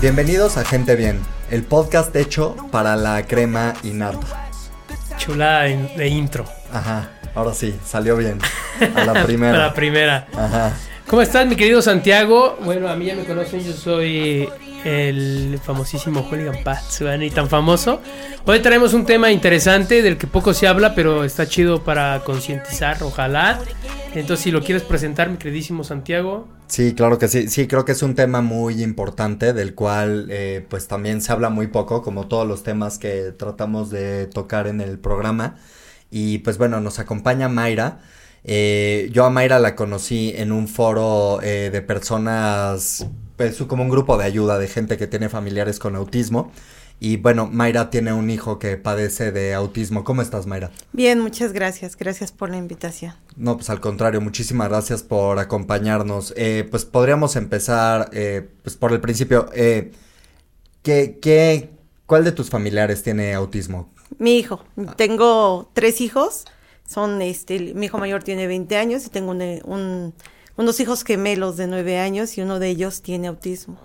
Bienvenidos a Gente Bien, el podcast hecho para la crema y nata. Chulada de, de intro. Ajá, ahora sí, salió bien. A la primera. A la primera. Ajá. ¿Cómo estás, mi querido Santiago? Bueno, a mí ya me conocen, yo soy el famosísimo Hooligan ni tan famoso. Hoy traemos un tema interesante del que poco se habla, pero está chido para concientizar, ojalá. Entonces, si lo quieres presentar, mi queridísimo Santiago. Sí, claro que sí. Sí, creo que es un tema muy importante del cual eh, pues también se habla muy poco, como todos los temas que tratamos de tocar en el programa. Y pues bueno, nos acompaña Mayra. Eh, yo a Mayra la conocí en un foro eh, de personas, pues como un grupo de ayuda de gente que tiene familiares con autismo. Y bueno, Mayra tiene un hijo que padece de autismo. ¿Cómo estás, Mayra? Bien, muchas gracias. Gracias por la invitación. No, pues al contrario, muchísimas gracias por acompañarnos. Eh, pues podríamos empezar eh, pues por el principio. Eh, ¿qué, qué, ¿Cuál de tus familiares tiene autismo? Mi hijo. Tengo tres hijos. Son, este, mi hijo mayor tiene 20 años y tengo un, un, unos hijos gemelos de 9 años y uno de ellos tiene autismo.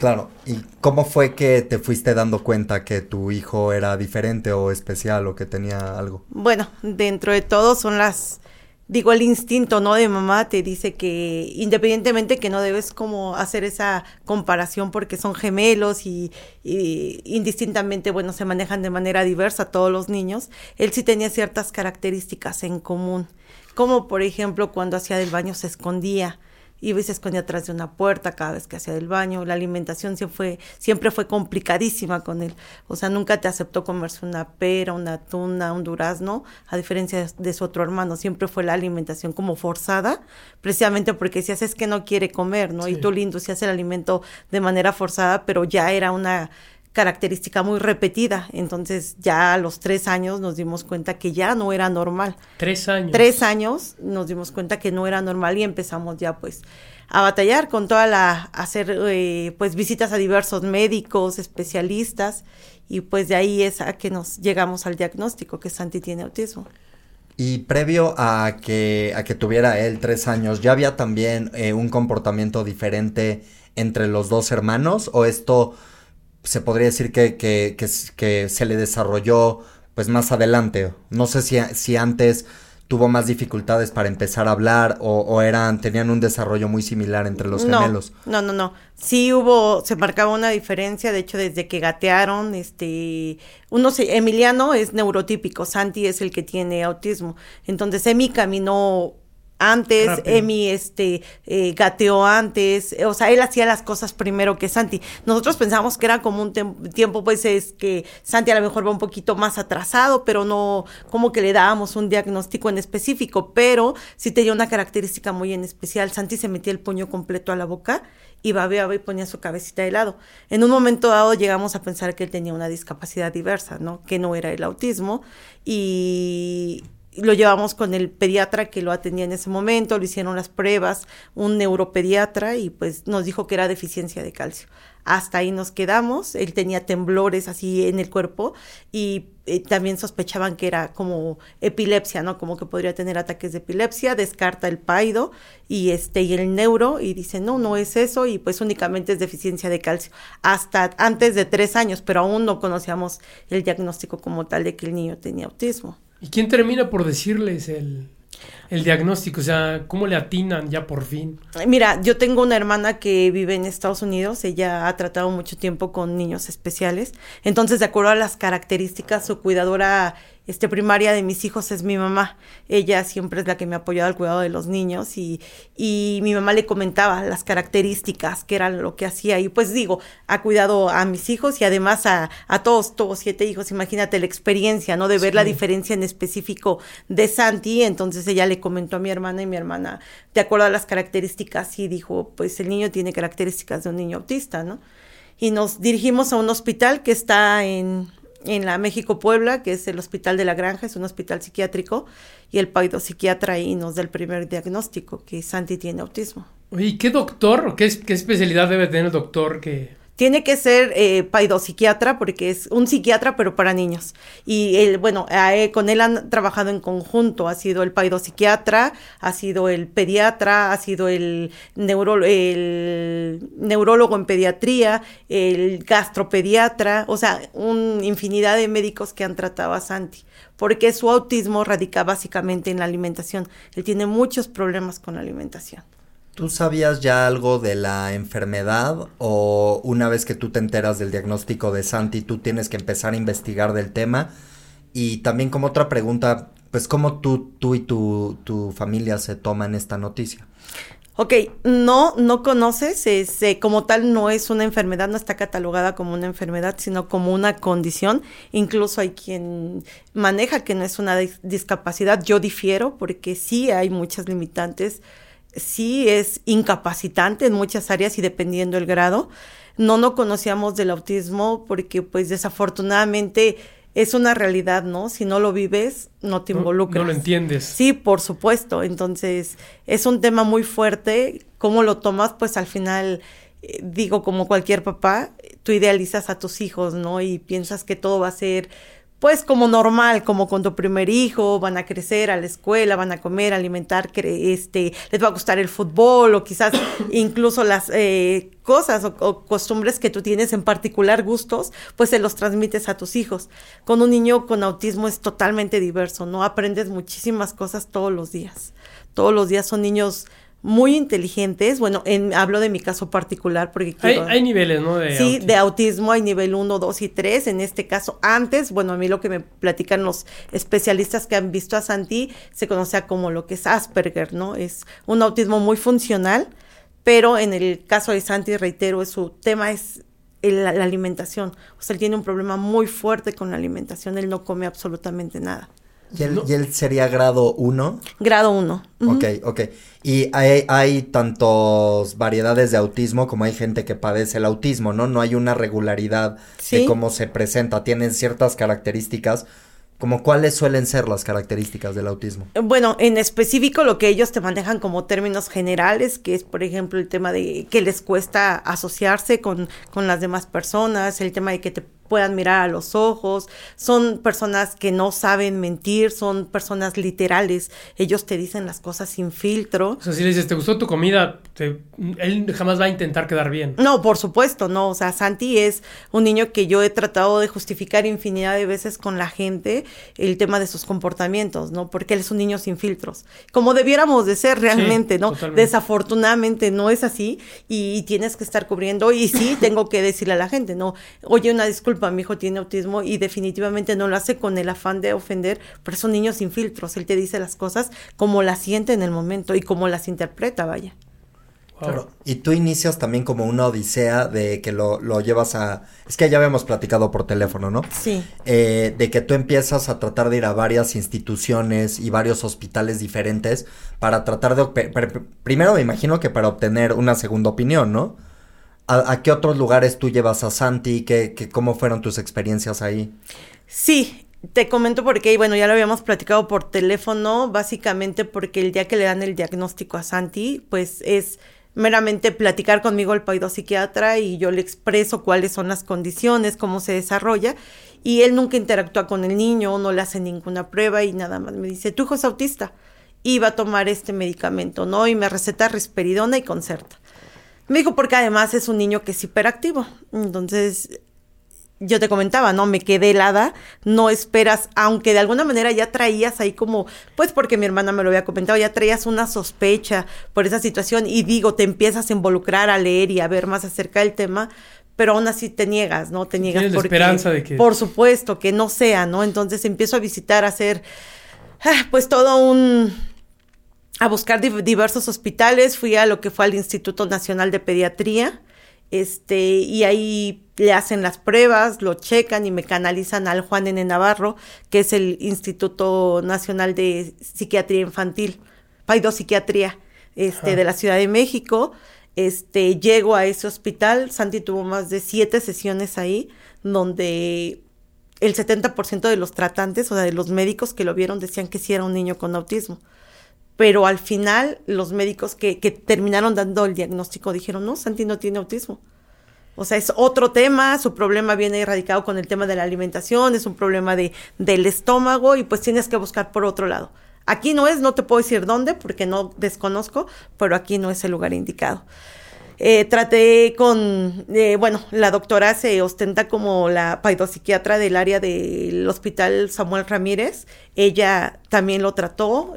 Claro, ¿y cómo fue que te fuiste dando cuenta que tu hijo era diferente o especial o que tenía algo? Bueno, dentro de todo son las, digo, el instinto, ¿no? De mamá te dice que independientemente que no debes como hacer esa comparación porque son gemelos y, y indistintamente, bueno, se manejan de manera diversa todos los niños, él sí tenía ciertas características en común, como por ejemplo cuando hacía del baño se escondía iba y se escondía atrás de una puerta cada vez que hacía del baño. La alimentación siempre fue, siempre fue complicadísima con él. O sea, nunca te aceptó comerse una pera, una tuna, un durazno, a diferencia de, su otro hermano. Siempre fue la alimentación como forzada, precisamente porque si haces que no quiere comer, ¿no? Y tú lindo, si hace el alimento de manera forzada, pero ya era una característica muy repetida. Entonces ya a los tres años nos dimos cuenta que ya no era normal. Tres años. Tres años nos dimos cuenta que no era normal y empezamos ya pues a batallar con toda la, hacer eh, pues visitas a diversos médicos, especialistas y pues de ahí es a que nos llegamos al diagnóstico que Santi tiene autismo. Y previo a que, a que tuviera él tres años, ¿ya había también eh, un comportamiento diferente entre los dos hermanos o esto se podría decir que, que, que, se le desarrolló pues más adelante. No sé si, si antes tuvo más dificultades para empezar a hablar o, o, eran tenían un desarrollo muy similar entre los gemelos. No, no, no. Sí hubo, se marcaba una diferencia, de hecho desde que gatearon, este, uno se, Emiliano es neurotípico, Santi es el que tiene autismo. Entonces Emi caminó antes, Emi este, eh, gateó antes, o sea, él hacía las cosas primero que Santi. Nosotros pensamos que era como un tiempo, pues es que Santi a lo mejor va un poquito más atrasado, pero no como que le dábamos un diagnóstico en específico, pero sí tenía una característica muy en especial. Santi se metía el puño completo a la boca y babeaba y ponía su cabecita de lado. En un momento dado llegamos a pensar que él tenía una discapacidad diversa, ¿no? Que no era el autismo y lo llevamos con el pediatra que lo atendía en ese momento, le hicieron las pruebas, un neuropediatra y pues nos dijo que era deficiencia de calcio. Hasta ahí nos quedamos, él tenía temblores así en el cuerpo y eh, también sospechaban que era como epilepsia, ¿no? Como que podría tener ataques de epilepsia, descarta el paido y este y el neuro y dice, "No, no es eso" y pues únicamente es deficiencia de calcio. Hasta antes de tres años, pero aún no conocíamos el diagnóstico como tal de que el niño tenía autismo. ¿Y quién termina por decirles el, el diagnóstico? O sea, ¿cómo le atinan ya por fin? Mira, yo tengo una hermana que vive en Estados Unidos, ella ha tratado mucho tiempo con niños especiales, entonces de acuerdo a las características, su cuidadora este, primaria de mis hijos es mi mamá. Ella siempre es la que me ha apoyado al cuidado de los niños y, y mi mamá le comentaba las características, que eran lo que hacía. Y pues digo, ha cuidado a mis hijos y además a, a todos, todos siete hijos. Imagínate la experiencia, ¿no? De ver la diferencia en específico de Santi. Entonces ella le comentó a mi hermana y mi hermana, de acuerdo a las características, y dijo, pues el niño tiene características de un niño autista, ¿no? Y nos dirigimos a un hospital que está en en la México Puebla, que es el Hospital de la Granja, es un hospital psiquiátrico, y el psiquiatra ahí nos da el primer diagnóstico, que Santi tiene autismo. ¿Y qué doctor qué, qué especialidad debe tener el doctor que tiene que ser eh, paidopsiquiatra porque es un psiquiatra pero para niños. Y él, bueno, con él han trabajado en conjunto, ha sido el paidopsiquiatra, ha sido el pediatra, ha sido el, el neurólogo en pediatría, el gastropediatra, o sea, una infinidad de médicos que han tratado a Santi porque su autismo radica básicamente en la alimentación. Él tiene muchos problemas con la alimentación. ¿Tú sabías ya algo de la enfermedad o una vez que tú te enteras del diagnóstico de Santi, tú tienes que empezar a investigar del tema? Y también como otra pregunta, pues cómo tú, tú y tu, tu familia se toman esta noticia. Ok, no, no conoces, eh, como tal no es una enfermedad, no está catalogada como una enfermedad, sino como una condición. Incluso hay quien maneja que no es una discapacidad. Yo difiero porque sí hay muchas limitantes sí es incapacitante en muchas áreas y dependiendo el grado. No no conocíamos del autismo porque pues desafortunadamente es una realidad, ¿no? Si no lo vives, no te involucras. No, lo entiendes. Sí, por supuesto. Entonces, es un tema muy fuerte. ¿Cómo lo tomas? Pues al final, eh, digo, como cualquier papá, tú idealizas a tus hijos, ¿no? Y piensas que todo va a ser pues como normal, como con tu primer hijo, van a crecer a la escuela, van a comer, alimentar, este, les va a gustar el fútbol o quizás incluso las eh, cosas o, costumbres que tú tienes en particular gustos, pues se los transmites a tus hijos. Con un niño con autismo es totalmente diverso, ¿no? Aprendes muchísimas cosas todos los días. Todos los días son niños muy inteligentes. Bueno, en, hablo de mi caso particular porque hay, niveles, ¿no? De sí, de autismo hay nivel 1, 2 y 3. En este caso, antes, bueno, a mí lo que me platican los especialistas que han visto a Santi se conoce como lo que es Asperger, ¿no? Es un autismo muy funcional, pero en el caso de Santi, reitero, su tema es la alimentación. O sea, él tiene un problema muy fuerte con la alimentación, él no come absolutamente nada. ¿Y él, sería grado 1? Grado 1. Ok, ok. Y hay, hay tantos variedades de autismo como hay gente que padece el autismo, ¿no? No hay una regularidad de cómo se presenta. Tienen ciertas características. Como cuáles suelen ser las características del autismo? Bueno, en específico lo que ellos te manejan como términos generales, que es por ejemplo el tema de que les cuesta asociarse con, con las demás personas, el tema de que te puedan mirar a los ojos, son personas que no saben mentir, son personas literales, ellos te dicen las cosas sin filtro. O sea, si le dices, ¿te gustó tu comida? él jamás va a intentar quedar bien. No, por supuesto, no, o sea, Santi es un niño que yo he tratado de justificar infinidad de veces con la gente el tema de sus comportamientos, ¿no? Porque él es un niño sin filtros, como debiéramos de ser realmente, ¿no? Desafortunadamente no es así y tienes que estar cubriendo y sí, tengo que decirle a la gente, ¿no? Oye, una disculpa mi hijo tiene autismo y definitivamente no lo hace con el afán de ofender, pero es un niño sin filtros, él te dice las cosas como las siente en el momento y como las interpreta, vaya. Claro. Y tú inicias también como una odisea de que lo, llevas a... Es que ya habíamos platicado por teléfono, ¿no? Sí. Eh, de que tú empiezas a tratar de ir a varias instituciones y varios hospitales diferentes para tratar de... Primero me imagino que para obtener una segunda opinión, ¿no? ¿A, qué otros lugares tú llevas a Santi? ¿Qué, qué, ¿Cómo fueron tus experiencias ahí? Sí, te comento porque, bueno, ya lo habíamos platicado por teléfono, básicamente porque el día que le dan el diagnóstico a Santi, pues es meramente platicar conmigo el psiquiatra y yo le expreso cuáles son las condiciones, cómo se desarrolla y él nunca interactúa con el niño, no le hace ninguna prueba y nada más me dice, tu hijo es autista y va a tomar este medicamento, ¿no? Y me receta risperidona y concerta. Me dijo porque además es un niño que es hiperactivo. Entonces, yo te comentaba, ¿no? Me quedé helada, no esperas, aunque de alguna manera ya traías ahí como, pues porque mi hermana me lo había comentado, ya traías una sospecha por esa situación y digo, te empiezas a involucrar a leer y a ver más acerca del tema, pero aún así te niegas, ¿no? Te niegas porque, esperanza de que... Por supuesto, que no sea, ¿no? Entonces empiezo a visitar, a hacer, ah, pues todo un a buscar diversos hospitales, fui a lo que fue al Instituto Nacional de Pediatría, este, y ahí le hacen las pruebas, lo checan y me canalizan al Juan N. Navarro, que es el Instituto Nacional de Psiquiatría Infantil, Psiquiatría, este, de la Ciudad de México. Este, llego a ese hospital, Santi tuvo más de siete sesiones ahí, donde el 70% de los tratantes, o sea, de los médicos que lo vieron, decían que sí era un niño con autismo pero al final los médicos que, terminaron dando el diagnóstico dijeron, no, Santi no tiene autismo. O sea, es otro tema, su problema viene erradicado con el tema de la alimentación, es un problema de, del estómago y pues tienes que buscar por otro lado. Aquí no es, no te puedo decir dónde porque no desconozco, pero aquí no es el lugar indicado. Eh, traté con, eh, bueno, la doctora se ostenta como la paidopsiquiatra del área del hospital Samuel Ramírez. Ella también lo trató,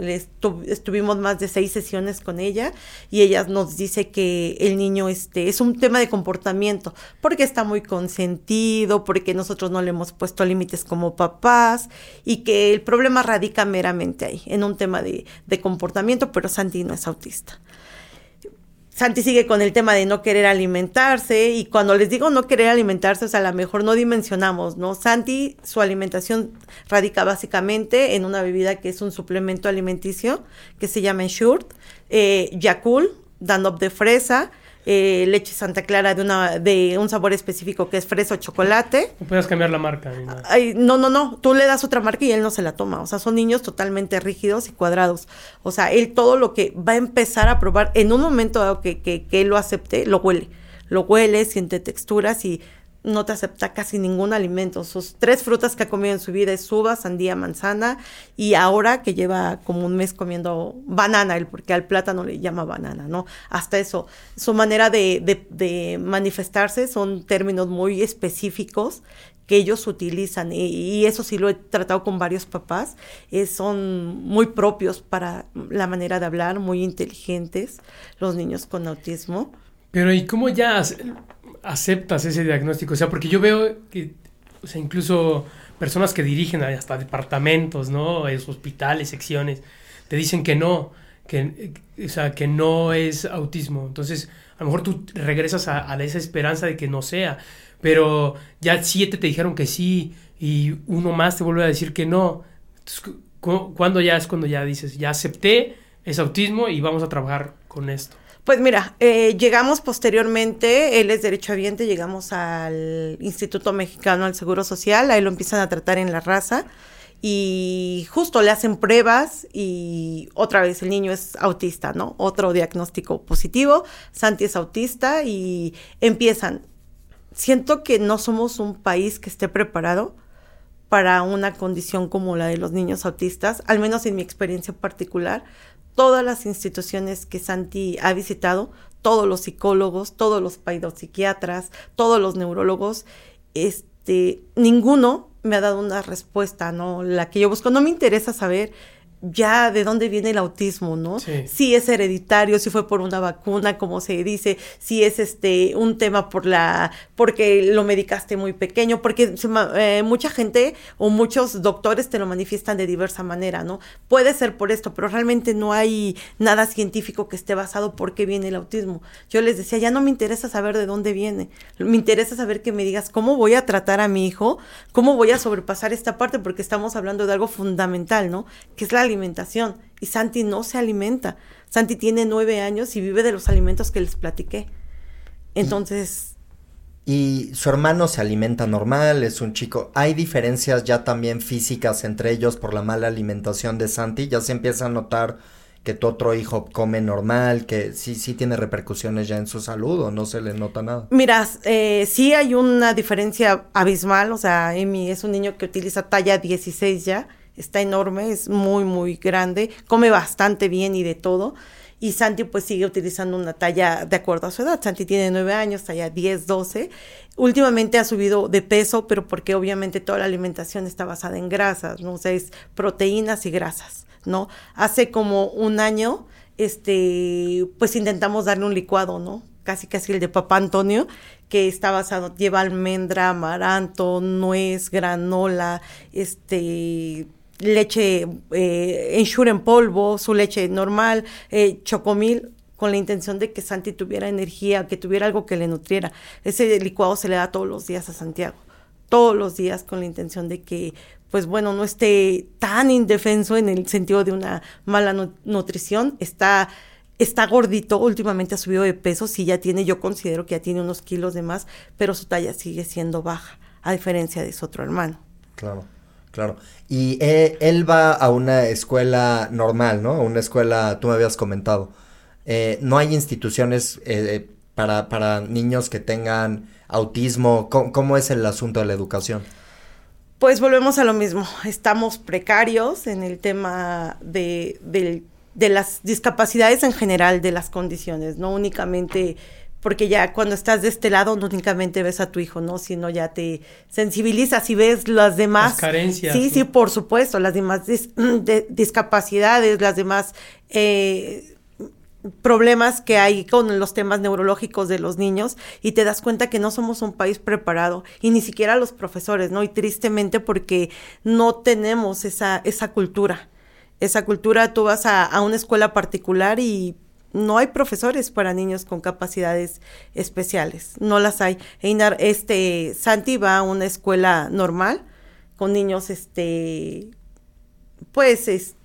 estuvimos más de seis sesiones con ella y ella nos dice que el niño este, es un tema de comportamiento, porque está muy consentido, porque nosotros no le hemos puesto límites como papás y que el problema radica meramente ahí, en un tema de, de comportamiento, pero Santi no es autista. Santi sigue con el tema de no querer alimentarse y cuando les digo no querer alimentarse, o sea, a lo mejor no dimensionamos, ¿no? Santi, su alimentación radica básicamente en una bebida que es un suplemento alimenticio que se llama Ensure, eh, Yakul, Danop de fresa, eh, leche Santa Clara de una de un sabor específico que es fresa o chocolate. No puedes cambiar la marca. no, no, no. Tú le das otra marca y él no se la toma. O sea, son niños totalmente rígidos y cuadrados. O sea, él todo lo que va a empezar a probar en un momento dado que, que, que él lo acepte, lo huele. Lo huele, siente texturas y no te acepta casi ningún alimento. Sus tres frutas que ha comido en su vida es uva, sandía, manzana y ahora que lleva como un mes comiendo banana, porque al plátano le llama banana, ¿no? Hasta eso. Su manera de, manifestarse son términos muy específicos que ellos utilizan y, eso sí lo he tratado con varios papás, son muy propios para la manera de hablar, muy inteligentes los niños con autismo. Pero ¿y cómo ya aceptas ese diagnóstico? O sea, porque yo veo que, o sea, incluso personas que dirigen hasta departamentos, ¿no? Es hospitales, secciones, te dicen que no, que, o sea, que no es autismo. Entonces, a lo mejor tú regresas a, esa esperanza de que no sea, pero ya siete te dijeron que sí y uno más te vuelve a decir que no. Entonces, ¿cuándo ya es cuando ya dices, ya acepté, es autismo y vamos a trabajar con esto? Pues mira, eh, llegamos posteriormente, él es derechohabiente, llegamos al Instituto Mexicano del Seguro Social, ahí lo empiezan a tratar en la raza y justo le hacen pruebas y otra vez el niño es autista, ¿no? Otro diagnóstico positivo, Santi es autista y empiezan. Siento que no somos un país que esté preparado para una condición como la de los niños autistas, al menos en mi experiencia particular, todas las instituciones que Santi ha visitado, todos los psicólogos, todos los paidopsiquiatras, todos los neurólogos, este, ninguno me ha dado una respuesta, ¿no? La que yo busco. No me interesa saber ya de dónde viene el autismo, ¿no? Si es hereditario, si fue por una vacuna, como se dice, si es este un tema por la porque lo medicaste muy pequeño, porque eh, mucha gente o muchos doctores te lo manifiestan de diversa manera, ¿no? Puede ser por esto, pero realmente no hay nada científico que esté basado por qué viene el autismo. Yo les decía, ya no me interesa saber de dónde viene, me interesa saber que me digas cómo voy a tratar a mi hijo, cómo voy a sobrepasar esta parte, porque estamos hablando de algo fundamental, ¿no? Que es la alimentación. Y Santi no se alimenta. Santi tiene nueve años y vive de los alimentos que les platiqué. Entonces... Y su hermano se alimenta normal, es un chico. ¿Hay diferencias ya también físicas entre ellos por la mala alimentación de Santi? ¿Ya se empieza a notar que tu otro hijo come normal, que sí, sí tiene repercusiones ya en su salud o no se le nota nada? Mira, eh, sí hay una diferencia abismal, o sea, Emi es un niño que utiliza talla 16 ya, está enorme, es muy, muy grande, come bastante bien y de todo. Y Santi pues sigue utilizando una talla de acuerdo a su edad. Santi tiene nueve años, talla 10, 12. Últimamente ha subido de peso, pero porque obviamente toda la alimentación está basada en grasas, ¿no? O sea, es proteínas y grasas, ¿no? Hace como un año, este, pues intentamos darle un licuado, ¿no? Casi casi el de papá Antonio, que está basado, lleva almendra, amaranto, nuez, granola, este leche eh, ensure en polvo, su leche normal, eh, chocomil, con la intención de que Santi tuviera energía, que tuviera algo que le nutriera. Ese licuado se le da todos los días a Santiago, todos los días con la intención de que, pues bueno, no esté tan indefenso en el sentido de una mala nutrición, está está gordito, últimamente ha subido de peso, sí ya tiene, yo considero que ya tiene unos kilos de más, pero su talla sigue siendo baja, a diferencia de su otro hermano. Claro. Claro. Y eh, él, va a una escuela normal, ¿no? Una escuela, tú me habías comentado. Eh, no hay instituciones eh, para, para niños que tengan autismo? ¿Cómo, es el asunto de la educación? Pues volvemos a lo mismo. Estamos precarios en el tema de, de las discapacidades en general, de las condiciones, no únicamente porque ya cuando estás de este lado no únicamente ves a tu hijo, ¿no? Sino ya te sensibilizas y ves las demás. Las carencias. Sí, sí, por supuesto, las demás discapacidades, las demás eh, problemas que hay con los temas neurológicos de los niños y te das cuenta que no somos un país preparado y ni siquiera los profesores, ¿no? Y tristemente porque no tenemos esa, esa cultura. Esa cultura, tú vas a, a una escuela particular y no hay profesores para niños con capacidades especiales, no las hay. Einar, este, Santi va a una escuela normal con niños, este, pues, es,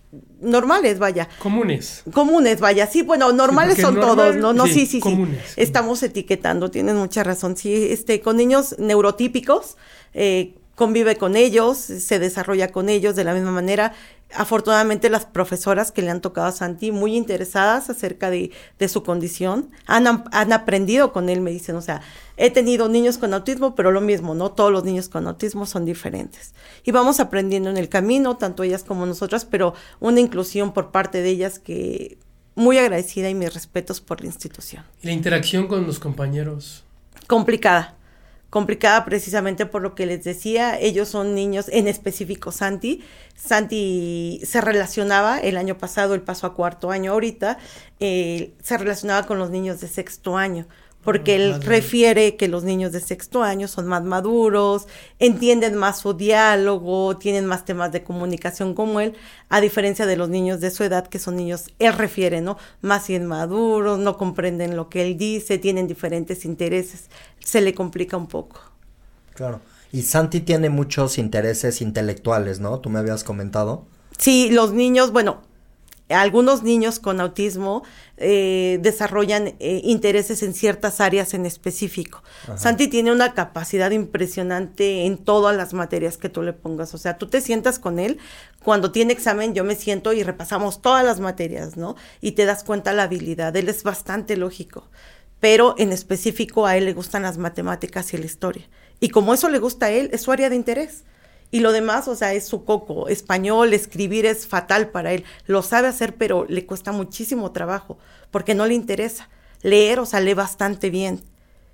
normales, vaya. Comunes. Comunes, vaya. Sí, bueno, normales son todos, ¿no? No, sí, sí, sí. Estamos etiquetando, tienes mucha razón. Sí, este, con niños neurotípicos, eh, convive con ellos, se desarrolla con ellos de la misma manera afortunadamente las profesoras que le han tocado a Santi muy interesadas acerca de, de su condición, han, han, aprendido con él, me dicen, o sea, he tenido niños con autismo, pero lo mismo, no todos los niños con autismo son diferentes. Y vamos aprendiendo en el camino, tanto ellas como nosotras, pero una inclusión por parte de ellas que muy agradecida y mis respetos por la institución. ¿Y la interacción con los compañeros? Complicada complicada precisamente por lo que les decía, ellos son niños, en específico Santi. Santi se relacionaba el año pasado, el paso a cuarto año ahorita, eh, se relacionaba con los niños de sexto año porque él refiere que los niños de sexto año son más maduros, entienden más su diálogo, tienen más temas de comunicación como él, a diferencia de los niños de su edad, que son niños, él refiere, ¿no? Más inmaduros, no comprenden lo que él dice, tienen diferentes intereses, se le complica un poco. Claro. Y Santi tiene muchos intereses intelectuales, ¿no? Tú me habías comentado. Sí, los niños, bueno, algunos niños con autismo eh, desarrollan eh, intereses en ciertas áreas en específico. Santi tiene una capacidad impresionante en todas las materias que tú le pongas. O sea, tú te sientas con él, cuando tiene examen yo me siento y repasamos todas las materias, ¿no? Y te das cuenta la habilidad. Él es bastante lógico, pero en específico a él le gustan las matemáticas y la historia. Y como eso le gusta a él, es su área de interés. Y lo demás, o sea, es su coco. Español, escribir es fatal para él. Lo sabe hacer, pero le cuesta muchísimo trabajo, porque no le interesa. Leer, o sea, lee bastante bien.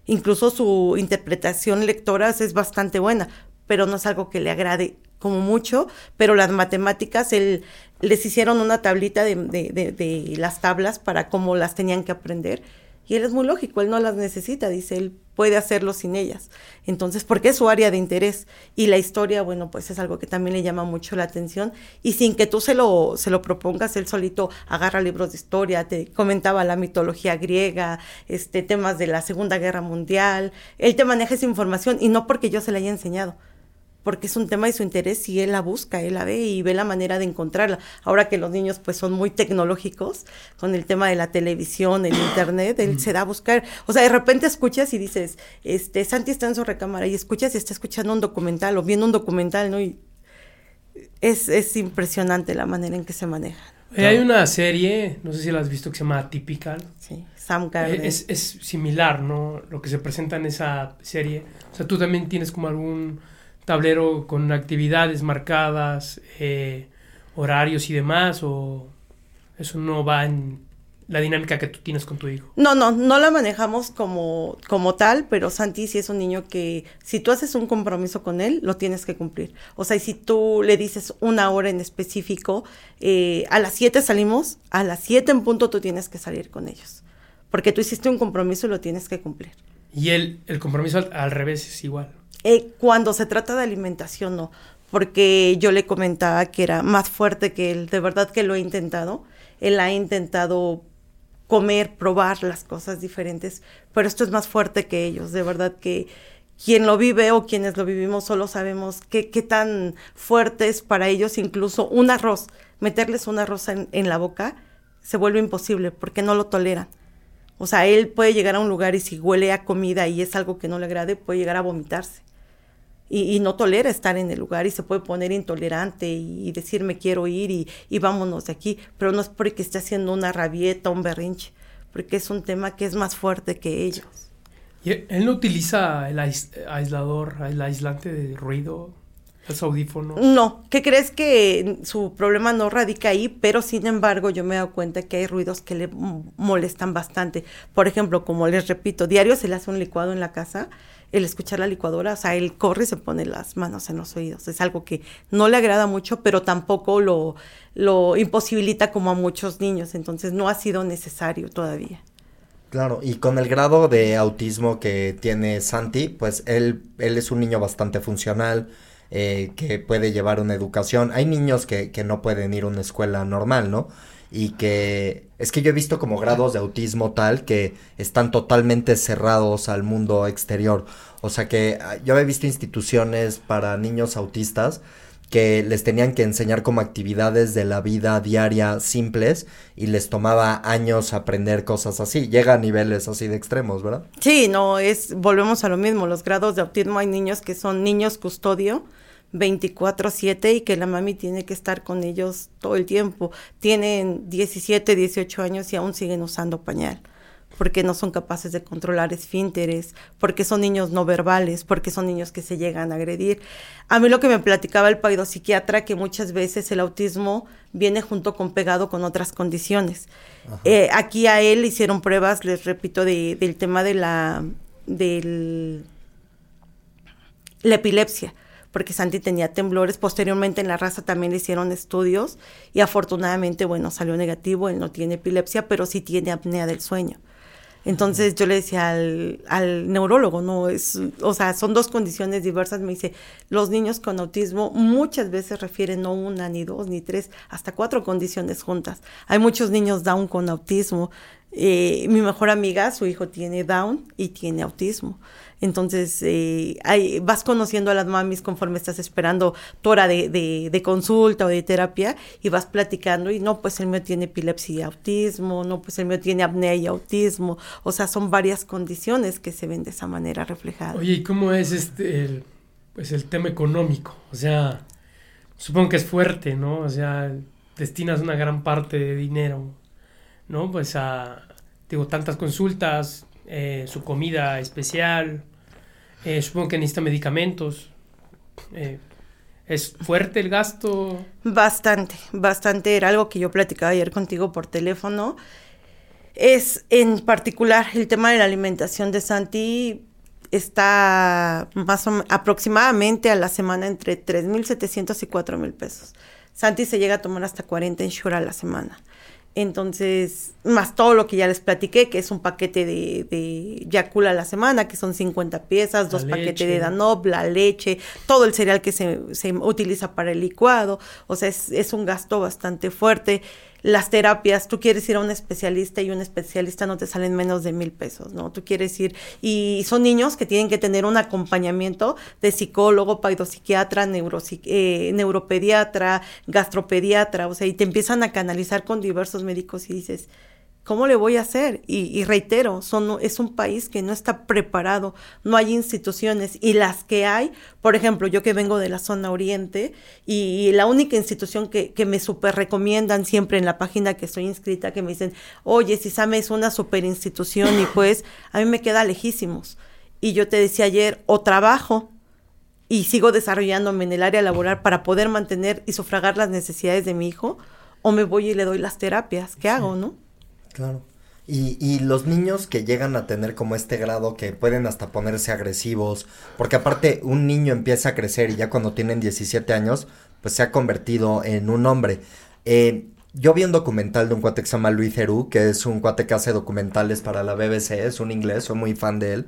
Incluso su interpretación lectoras es bastante buena, pero no es algo que le agrade como mucho. Pero las matemáticas, él, les hicieron una tablita de, de las tablas para cómo las tenían que aprender y él es muy lógico, él no las necesita, dice, él puede hacerlo sin ellas. Entonces, porque es su área de interés. Y la historia, bueno, pues es algo que también le llama mucho la atención. Y sin que tú se lo, se lo propongas, él solito agarra libros de historia, te comentaba la mitología griega, este, temas de la Segunda Guerra Mundial. Él te maneja esa información y no porque yo se la haya enseñado, porque es un tema de su interés y él la busca, él la ve y ve la manera de encontrarla. Ahora que los niños pues son muy tecnológicos con el tema de la televisión, el internet, él se da a buscar. O sea, de repente escuchas y dices, este, Santi está en su recámara y escuchas y está escuchando un documental o viendo un documental, ¿no? Y es, es impresionante la manera en que se maneja. hay una serie, no sé si la has visto, que se llama Typical. Sí, Sam Garden. Es, es similar, ¿no? Lo que se presenta en esa serie. O sea, tú también tienes como algún tablero con actividades marcadas, eh, horarios y demás, o eso no va en la dinámica que tú tienes con tu hijo? No, no, no la manejamos como, como tal, pero Santi sí es un niño que si tú haces un compromiso con él, lo tienes que cumplir. O sea, y si tú le dices una hora en específico, eh, a las 7 salimos, a las 7 en punto tú tienes que salir con ellos. Porque tú hiciste un compromiso y lo tienes que cumplir. Y el, el compromiso al revés es igual. Eh, cuando se trata de alimentación, no, porque yo le comentaba que era más fuerte que él, de verdad que lo he intentado, él ha intentado comer, probar las cosas diferentes, pero esto es más fuerte que ellos, de verdad que quien lo vive o quienes lo vivimos solo sabemos qué, qué tan fuerte es para ellos incluso un arroz, meterles un arroz en, en la boca se vuelve imposible porque no lo toleran. O sea, él puede llegar a un lugar y si huele a comida y es algo que no le agrade, puede llegar a vomitarse y, no tolera estar en el lugar y se puede poner intolerante y, decir me quiero ir y, y, vámonos de aquí, pero no es porque esté haciendo una rabieta, un berrinche, porque es un tema que es más fuerte que ellos. ¿Y él no utiliza el aislador, el aislante de ruido? ¿Los audífonos? No, ¿qué crees que su problema no radica ahí? Pero sin embargo, yo me he dado cuenta que hay ruidos que le molestan bastante. Por ejemplo, como les repito, diario se le hace un licuado en la casa, el escuchar la licuadora, o sea, él corre y se pone las manos en los oídos. Es algo que no le agrada mucho, pero tampoco lo, lo imposibilita como a muchos niños. Entonces, no ha sido necesario todavía. Claro, y con el grado de autismo que tiene Santi, pues él, él es un niño bastante funcional, eh, que puede llevar una educación. Hay niños que, que no pueden ir a una escuela normal, ¿no? Y que es que yo he visto como grados de autismo tal que están totalmente cerrados al mundo exterior. O sea que ah, yo he visto instituciones para niños autistas que les tenían que enseñar como actividades de la vida diaria simples y les tomaba años aprender cosas así. Llega a niveles así de extremos, ¿verdad? Sí, no, es, volvemos a lo mismo, los grados de autismo hay niños que son niños custodio, 24/7 y que la mami tiene que estar con ellos todo el tiempo. Tienen 17, 18 años y aún siguen usando pañal porque no son capaces de controlar esfínteres, porque son niños no verbales, porque son niños que se llegan a agredir. A mí lo que me platicaba el psiquiatra que muchas veces el autismo viene junto con pegado con otras condiciones. Eh, aquí a él hicieron pruebas, les repito, de, del tema de la, del, la epilepsia porque Santi tenía temblores. Posteriormente en la raza también le hicieron estudios y afortunadamente, bueno, salió negativo, él no tiene epilepsia, pero sí tiene apnea del sueño. Entonces yo le decía al, al, neurólogo, no es, o sea, son dos condiciones diversas. Me dice, los niños con autismo muchas veces refieren no una, ni dos, ni tres, hasta cuatro condiciones juntas. Hay muchos niños Down con autismo. Eh, mi mejor amiga, su hijo tiene Down y tiene autismo. Entonces, eh, vas conociendo a las mamis conforme estás esperando tu hora de, de, consulta o de terapia y vas platicando y no, pues el mío tiene epilepsia y autismo, no, pues el mío tiene apnea y autismo. O sea, son varias condiciones que se ven de esa manera reflejadas. Oye, ¿y cómo es este, el, pues el tema económico? O sea, supongo que es fuerte, ¿no? O sea, destinas una gran parte de dinero, ¿no? Pues a, digo, tantas consultas, eh, su comida especial, eh, supongo que necesita medicamentos. Eh, ¿Es fuerte el gasto? Bastante, bastante. Era algo que yo platicaba ayer contigo por teléfono. Es en particular el tema de la alimentación de Santi está más aproximadamente a la semana entre 3.700 y 4.000 pesos. Santi se llega a tomar hasta 40 en a la semana. Entonces, más todo lo que ya les platiqué, que es un paquete de, de Yakula a la semana, que son 50 piezas, dos paquetes de Danob, la leche, todo el cereal que se, se utiliza para el licuado. O sea, es, es un gasto bastante fuerte las terapias, tú quieres ir a un especialista y un especialista no te salen menos de mil pesos, ¿no? Tú quieres ir, y son niños que tienen que tener un acompañamiento de psicólogo, paidopsiquiatra, eh, neuropediatra, gastropediatra, o sea, y te empiezan a canalizar con diversos médicos y dices, ¿Cómo le voy a hacer? Y, reitero, son, es un país que no está preparado, no hay instituciones y las que hay, por ejemplo, yo que vengo de la zona oriente y, la única institución que, que me super recomiendan siempre en la página que estoy inscrita, que me dicen, oye, Sisame es una super institución y pues a mí me queda lejísimos. Y yo te decía ayer, o trabajo y sigo desarrollándome en el área laboral para poder mantener y sufragar las necesidades de mi hijo, o me voy y le doy las terapias, ¿qué hago, no? Claro. Y, y los niños que llegan a tener como este grado que pueden hasta ponerse agresivos, porque aparte un niño empieza a crecer y ya cuando tienen 17 años, pues se ha convertido en un hombre. Eh, yo vi un documental de un cuate que se llama Luis Herú, que es un cuate que hace documentales para la BBC, es un inglés, soy muy fan de él,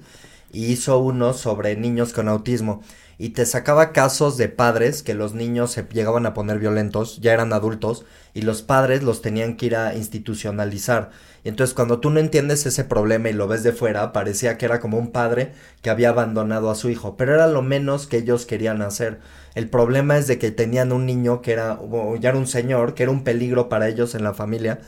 y hizo uno sobre niños con autismo y te sacaba casos de padres que los niños se llegaban a poner violentos, ya eran adultos, y los padres los tenían que ir a institucionalizar. Y entonces cuando tú no entiendes ese problema y lo ves de fuera, parecía que era como un padre que había abandonado a su hijo, pero era lo menos que ellos querían hacer. El problema es de que tenían un niño que era, ya era un señor, que era un peligro para ellos en la familia,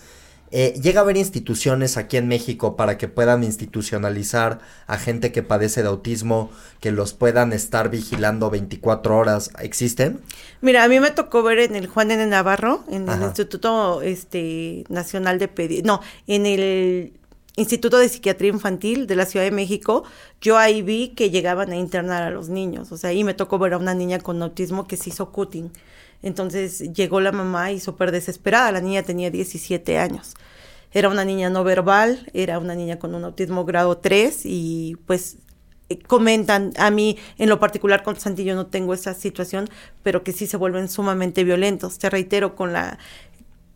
eh, ¿Llega a haber instituciones aquí en México para que puedan institucionalizar a gente que padece de autismo, que los puedan estar vigilando 24 horas? ¿Existen? Mira, a mí me tocó ver en el Juan N. Navarro, en el Instituto este, Nacional de Pedi no, en el Instituto de Psiquiatría Infantil de la Ciudad de México, yo ahí vi que llegaban a internar a los niños. O sea, ahí me tocó ver a una niña con autismo que se hizo cutting. Entonces llegó la mamá y súper desesperada. La niña tenía 17 años. Era una niña no verbal, era una niña con un autismo grado 3 y pues eh, comentan a mí en lo particular con Santi yo no tengo esa situación pero que sí se vuelven sumamente violentos te reitero con la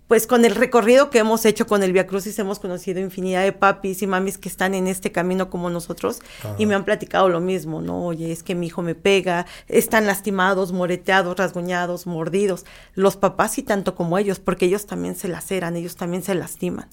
pues con el recorrido que hemos hecho con el Via Crucis hemos conocido infinidad de papis y mamis que están en este camino como nosotros y me han platicado lo mismo, ¿no? Oye, es que mi hijo me pega, están lastimados, moreteados, rasguñados, mordidos. Los papás y tanto como ellos, porque ellos también se laceran, ellos también se lastiman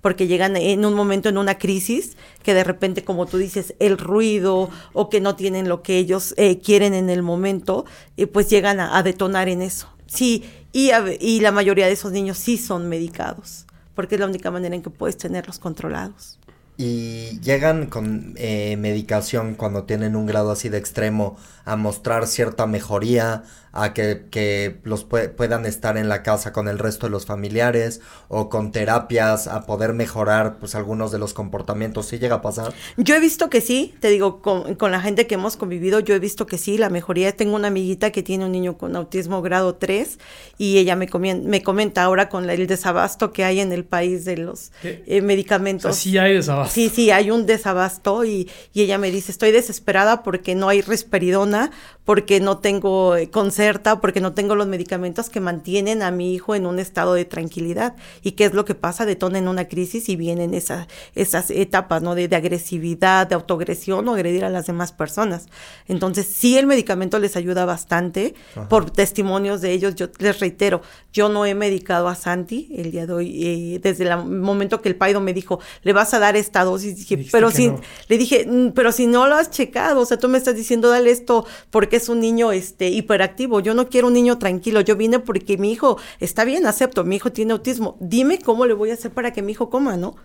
porque llegan en un momento en una crisis que de repente, como tú dices, el ruido o que no tienen lo que ellos eh, quieren en el momento, eh, pues llegan a, detonar en eso. Sí, y, y la mayoría de esos niños sí son medicados, porque es la única manera en que puedes tenerlos controlados. Y llegan con eh, medicación cuando tienen un grado así de extremo a mostrar cierta mejoría, a que, que los puedan estar en la casa con el resto de los familiares o con terapias a poder mejorar pues algunos de los comportamientos. ¿Sí llega a pasar? Yo he visto que sí, te digo, con, con la gente que hemos convivido, yo he visto que sí, la mejoría. Tengo una amiguita que tiene un niño con autismo grado 3 y ella me, me comenta ahora con el desabasto que hay en el país de los eh, medicamentos. sí hay desabasto. Sí, sí, hay un desabasto y, y ella me dice, estoy desesperada porque no hay risperidona porque no tengo eh, concerta, porque no tengo los medicamentos que mantienen a mi hijo en un estado de tranquilidad. ¿Y qué es lo que pasa? Detona en una crisis y vienen esa, esas etapas, ¿no? De, agresividad, de autoagresión o agredir a las demás personas. Entonces, sí, el medicamento les ayuda bastante. Por testimonios de ellos, yo les reitero, yo no he medicado a Santi el día de hoy, eh, desde el momento que el paido me dijo, le vas a dar esta dosis, dije, pero si, le dije, mm, pero si no lo has checado, o sea, tú me estás diciendo, dale esto porque es un niño este hiperactivo. Yo no quiero un niño tranquilo. Yo vine porque mi hijo está bien, acepto, mi hijo tiene autismo. Dime cómo le voy a hacer para que mi hijo coma, ¿no?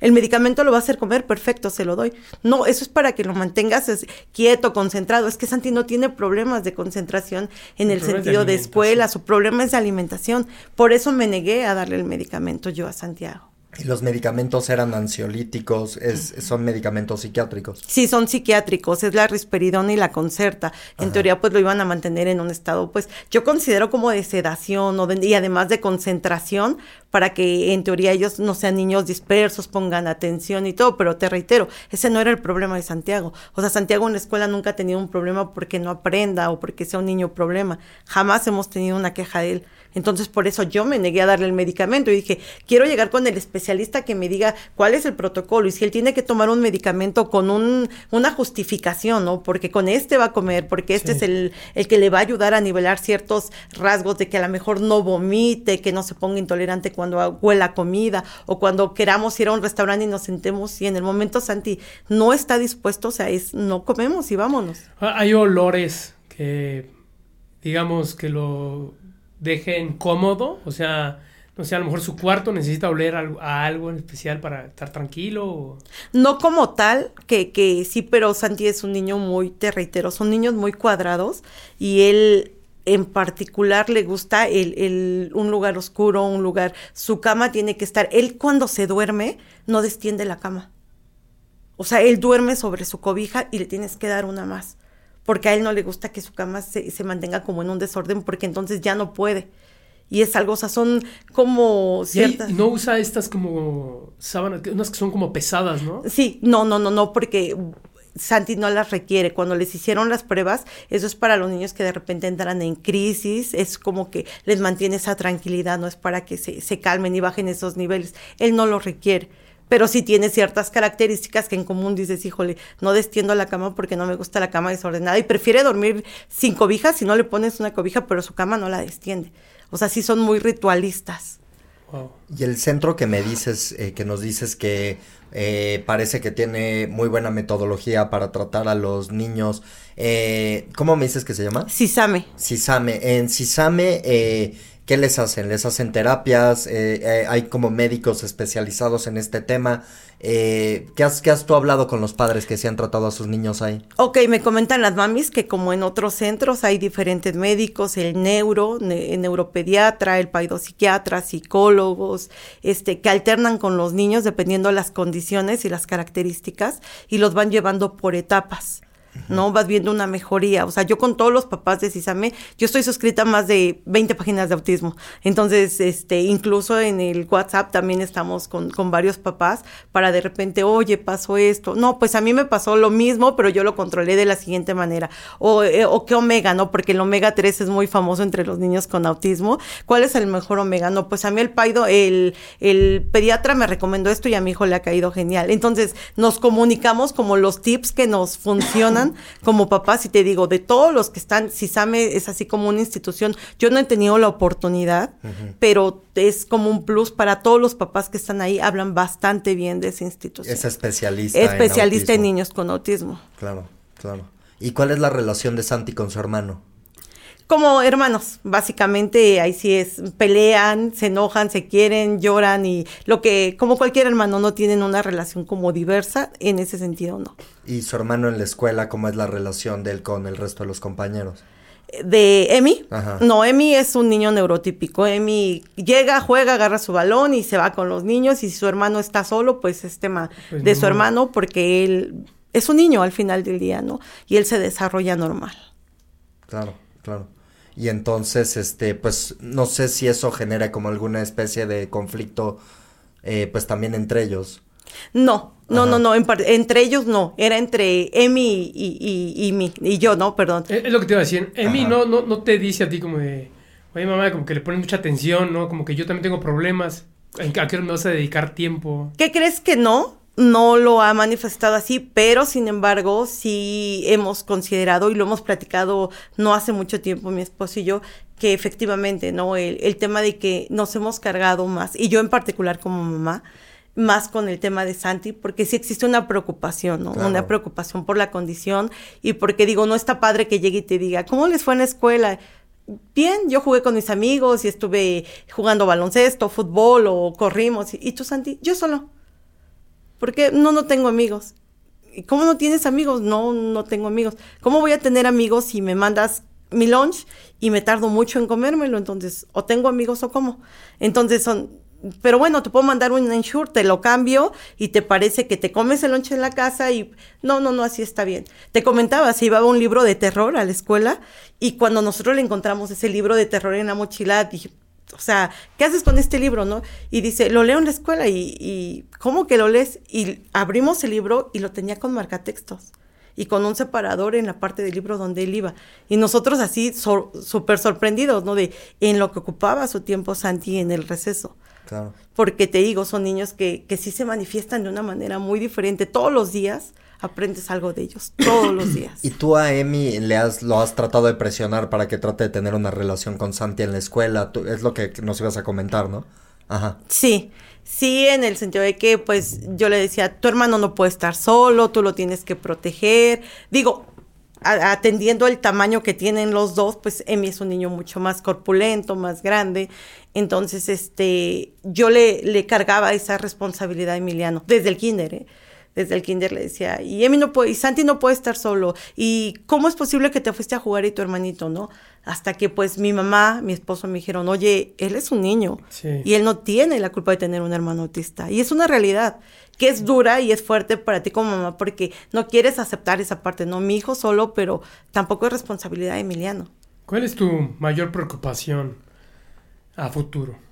El medicamento lo va a hacer comer, perfecto, se lo doy. No, eso es para que lo mantengas quieto, concentrado. Es que Santi no tiene problemas de concentración en el, sentido de, de escuela, su problema es de alimentación. Por eso me negué a darle el medicamento yo a Santiago. ¿Y los medicamentos eran ansiolíticos? Es, ¿Son medicamentos psiquiátricos? Sí, son psiquiátricos. Es la risperidona y la concerta. En teoría, pues lo iban a mantener en un estado, pues yo considero como de sedación o y además de concentración para que en teoría ellos no sean niños dispersos, pongan atención y todo. Pero te reitero, ese no era el problema de Santiago. O sea, Santiago en la escuela nunca ha tenido un problema porque no aprenda o porque sea un niño problema. Jamás hemos tenido una queja de él. Entonces, por eso yo me negué a darle el medicamento y dije, quiero llegar con el especialista que me diga cuál es el protocolo y si él tiene que tomar un medicamento con un, una justificación, ¿no? Porque con este va a comer, porque este es el, el que le va a ayudar a nivelar ciertos rasgos de que a lo mejor no vomite, que no se ponga intolerante cuando huela comida o cuando queramos ir a un restaurante y nos sentemos y en el momento Santi no está dispuesto, o sea, es no comemos y vámonos. Ah, hay olores que digamos que lo dejen cómodo, o sea, no sé, a lo mejor su cuarto necesita oler a, algo en especial para estar tranquilo. No como tal, que, que sí, pero Santi es un niño muy, te reitero, son niños muy cuadrados y él en particular le gusta el, el, un lugar oscuro, un lugar, su cama tiene que estar, él cuando se duerme no destiende la cama. O sea, él duerme sobre su cobija y le tienes que dar una más porque a él no le gusta que su cama se, se mantenga como en un desorden, porque entonces ya no puede. Y es algo, o sea, son como ciertas... Y no usa estas como sábanas, unas que son como pesadas, ¿no? Sí, no, no, no, no, porque Santi no las requiere. Cuando les hicieron las pruebas, eso es para los niños que de repente entran en crisis, es como que les mantiene esa tranquilidad, no es para que se, se calmen y bajen esos niveles. Él no lo requiere pero sí tiene ciertas características que en común dices, híjole, no destiendo la cama porque no me gusta la cama desordenada y prefiere dormir sin cobija si no le pones una cobija, pero su cama no la destiende. O sea, sí son muy ritualistas. Y el centro que me dices, eh, que nos dices que eh, parece que tiene muy buena metodología para tratar a los niños, eh, ¿cómo me dices que se llama? Cisame. Cisame. En Cisame, eh, ¿Qué les hacen? ¿Les hacen terapias? Eh, eh, ¿Hay como médicos especializados en este tema? Eh, ¿qué, has, ¿Qué has tú hablado con los padres que se han tratado a sus niños ahí? Ok, me comentan las mamis que como en otros centros hay diferentes médicos, el neuro, el neuropediatra, el paidopsiquiatra, psicólogos, este, que alternan con los niños dependiendo de las condiciones y las características y los van llevando por etapas. ¿No? Vas viendo una mejoría. O sea, yo con todos los papás de Cisame, yo estoy suscrita a más de 20 páginas de autismo. Entonces, este, incluso en el WhatsApp también estamos con, con varios papás para de repente, oye, pasó esto. No, pues a mí me pasó lo mismo, pero yo lo controlé de la siguiente manera. O, eh, o qué omega, ¿no? Porque el omega 3 es muy famoso entre los niños con autismo. ¿Cuál es el mejor omega? No, pues a mí el paido, el, el pediatra me recomendó esto y a mi hijo le ha caído genial. Entonces, nos comunicamos como los tips que nos funcionan como papás y te digo, de todos los que están, CISAME es así como una institución, yo no he tenido la oportunidad, pero es como un plus para todos los papás que están ahí, hablan bastante bien de esa institución. Es especialista. Especialista en, niños con autismo. Claro, claro. ¿Y cuál es la relación de Santi con su hermano? Como hermanos, básicamente ahí sí es, pelean, se enojan, se quieren, lloran y lo que, como cualquier hermano, no tienen una relación como diversa, en ese sentido no. ¿Y su hermano en la escuela, cómo es la relación de él con el resto de los compañeros? de Emi. No, Emi es un niño neurotípico. Emi llega, juega, agarra su balón y se va con los niños. Y si su hermano está solo, pues es tema pues de su hermano porque él es un niño al final del día, ¿no? Y él se desarrolla normal. Claro, claro y entonces, este, pues no sé si eso genera como alguna especie de conflicto, eh, pues también entre ellos. No, no, no, no, entre ellos no, era entre Emi y, y, y, mí, y yo, no, perdón. Es, lo que te iba a decir, Emi no, no, no te dice a ti como de, oye mamá, como que le pone mucha atención, ¿no? Como que yo también tengo problemas, ¿a qué me vas a dedicar tiempo? ¿Qué crees que no? No lo ha manifestado así, pero sin embargo sí hemos considerado y lo hemos platicado no hace mucho tiempo mi esposo y yo, que efectivamente, ¿no? El, tema de que nos hemos cargado más, y yo en particular como mamá, más con el tema de Santi, porque sí existe una preocupación, ¿no? Una preocupación por la condición y porque digo, no está padre que llegue y te diga, ¿cómo les fue en la escuela? Bien, yo jugué con mis amigos y estuve jugando baloncesto, fútbol o corrimos. ¿Y tú, Santi? Yo solo porque no, no tengo amigos. ¿Y cómo no tienes amigos? No, no tengo amigos. ¿Cómo voy a tener amigos si me mandas mi lunch y me tardo mucho en comérmelo? Entonces, o tengo amigos o cómo. Entonces son, pero bueno, te puedo mandar un ensure, te lo cambio y te parece que te comes el lunch en la casa y no, no, no, así está bien. Te comentaba, se llevaba un libro de terror a la escuela y cuando nosotros le encontramos ese libro de terror en la mochila, dije, o sea, ¿qué haces con este libro, no? Y dice, lo leo en la escuela y, y ¿cómo que lo lees? Y abrimos el libro y lo tenía con marcatextos y con un separador en la parte del libro donde él iba. Y nosotros así súper sorprendidos, ¿no? De en lo que ocupaba su tiempo Santi en el receso. Claro. Porque te digo, son niños que, que sí se manifiestan de una manera muy diferente todos los días aprendes algo de ellos todos los días. ¿Y tú a Emi le has, lo has tratado de presionar para que trate de tener una relación con Santi en la escuela? es lo que nos ibas a comentar, ¿no? Ajá. Sí, sí, en el sentido de que, pues, yo le decía, tu hermano no puede estar solo, tú lo tienes que proteger. Digo, atendiendo el tamaño que tienen los dos, pues Emi es un niño mucho más corpulento, más grande. Entonces, este, yo le, le cargaba esa responsabilidad a Emiliano desde el kinder, ¿eh? Desde el kinder le decía, y Emi no puede, y Santi no puede estar solo, y cómo es posible que te fuiste a jugar y tu hermanito, ¿no? Hasta que pues mi mamá, mi esposo me dijeron, oye, él es un niño y él no tiene la culpa de tener un hermano autista. Y es una realidad que es dura y es fuerte para ti como mamá porque no quieres aceptar esa parte, no, mi hijo solo, pero tampoco es responsabilidad de Emiliano. ¿Cuál es tu mayor preocupación a futuro?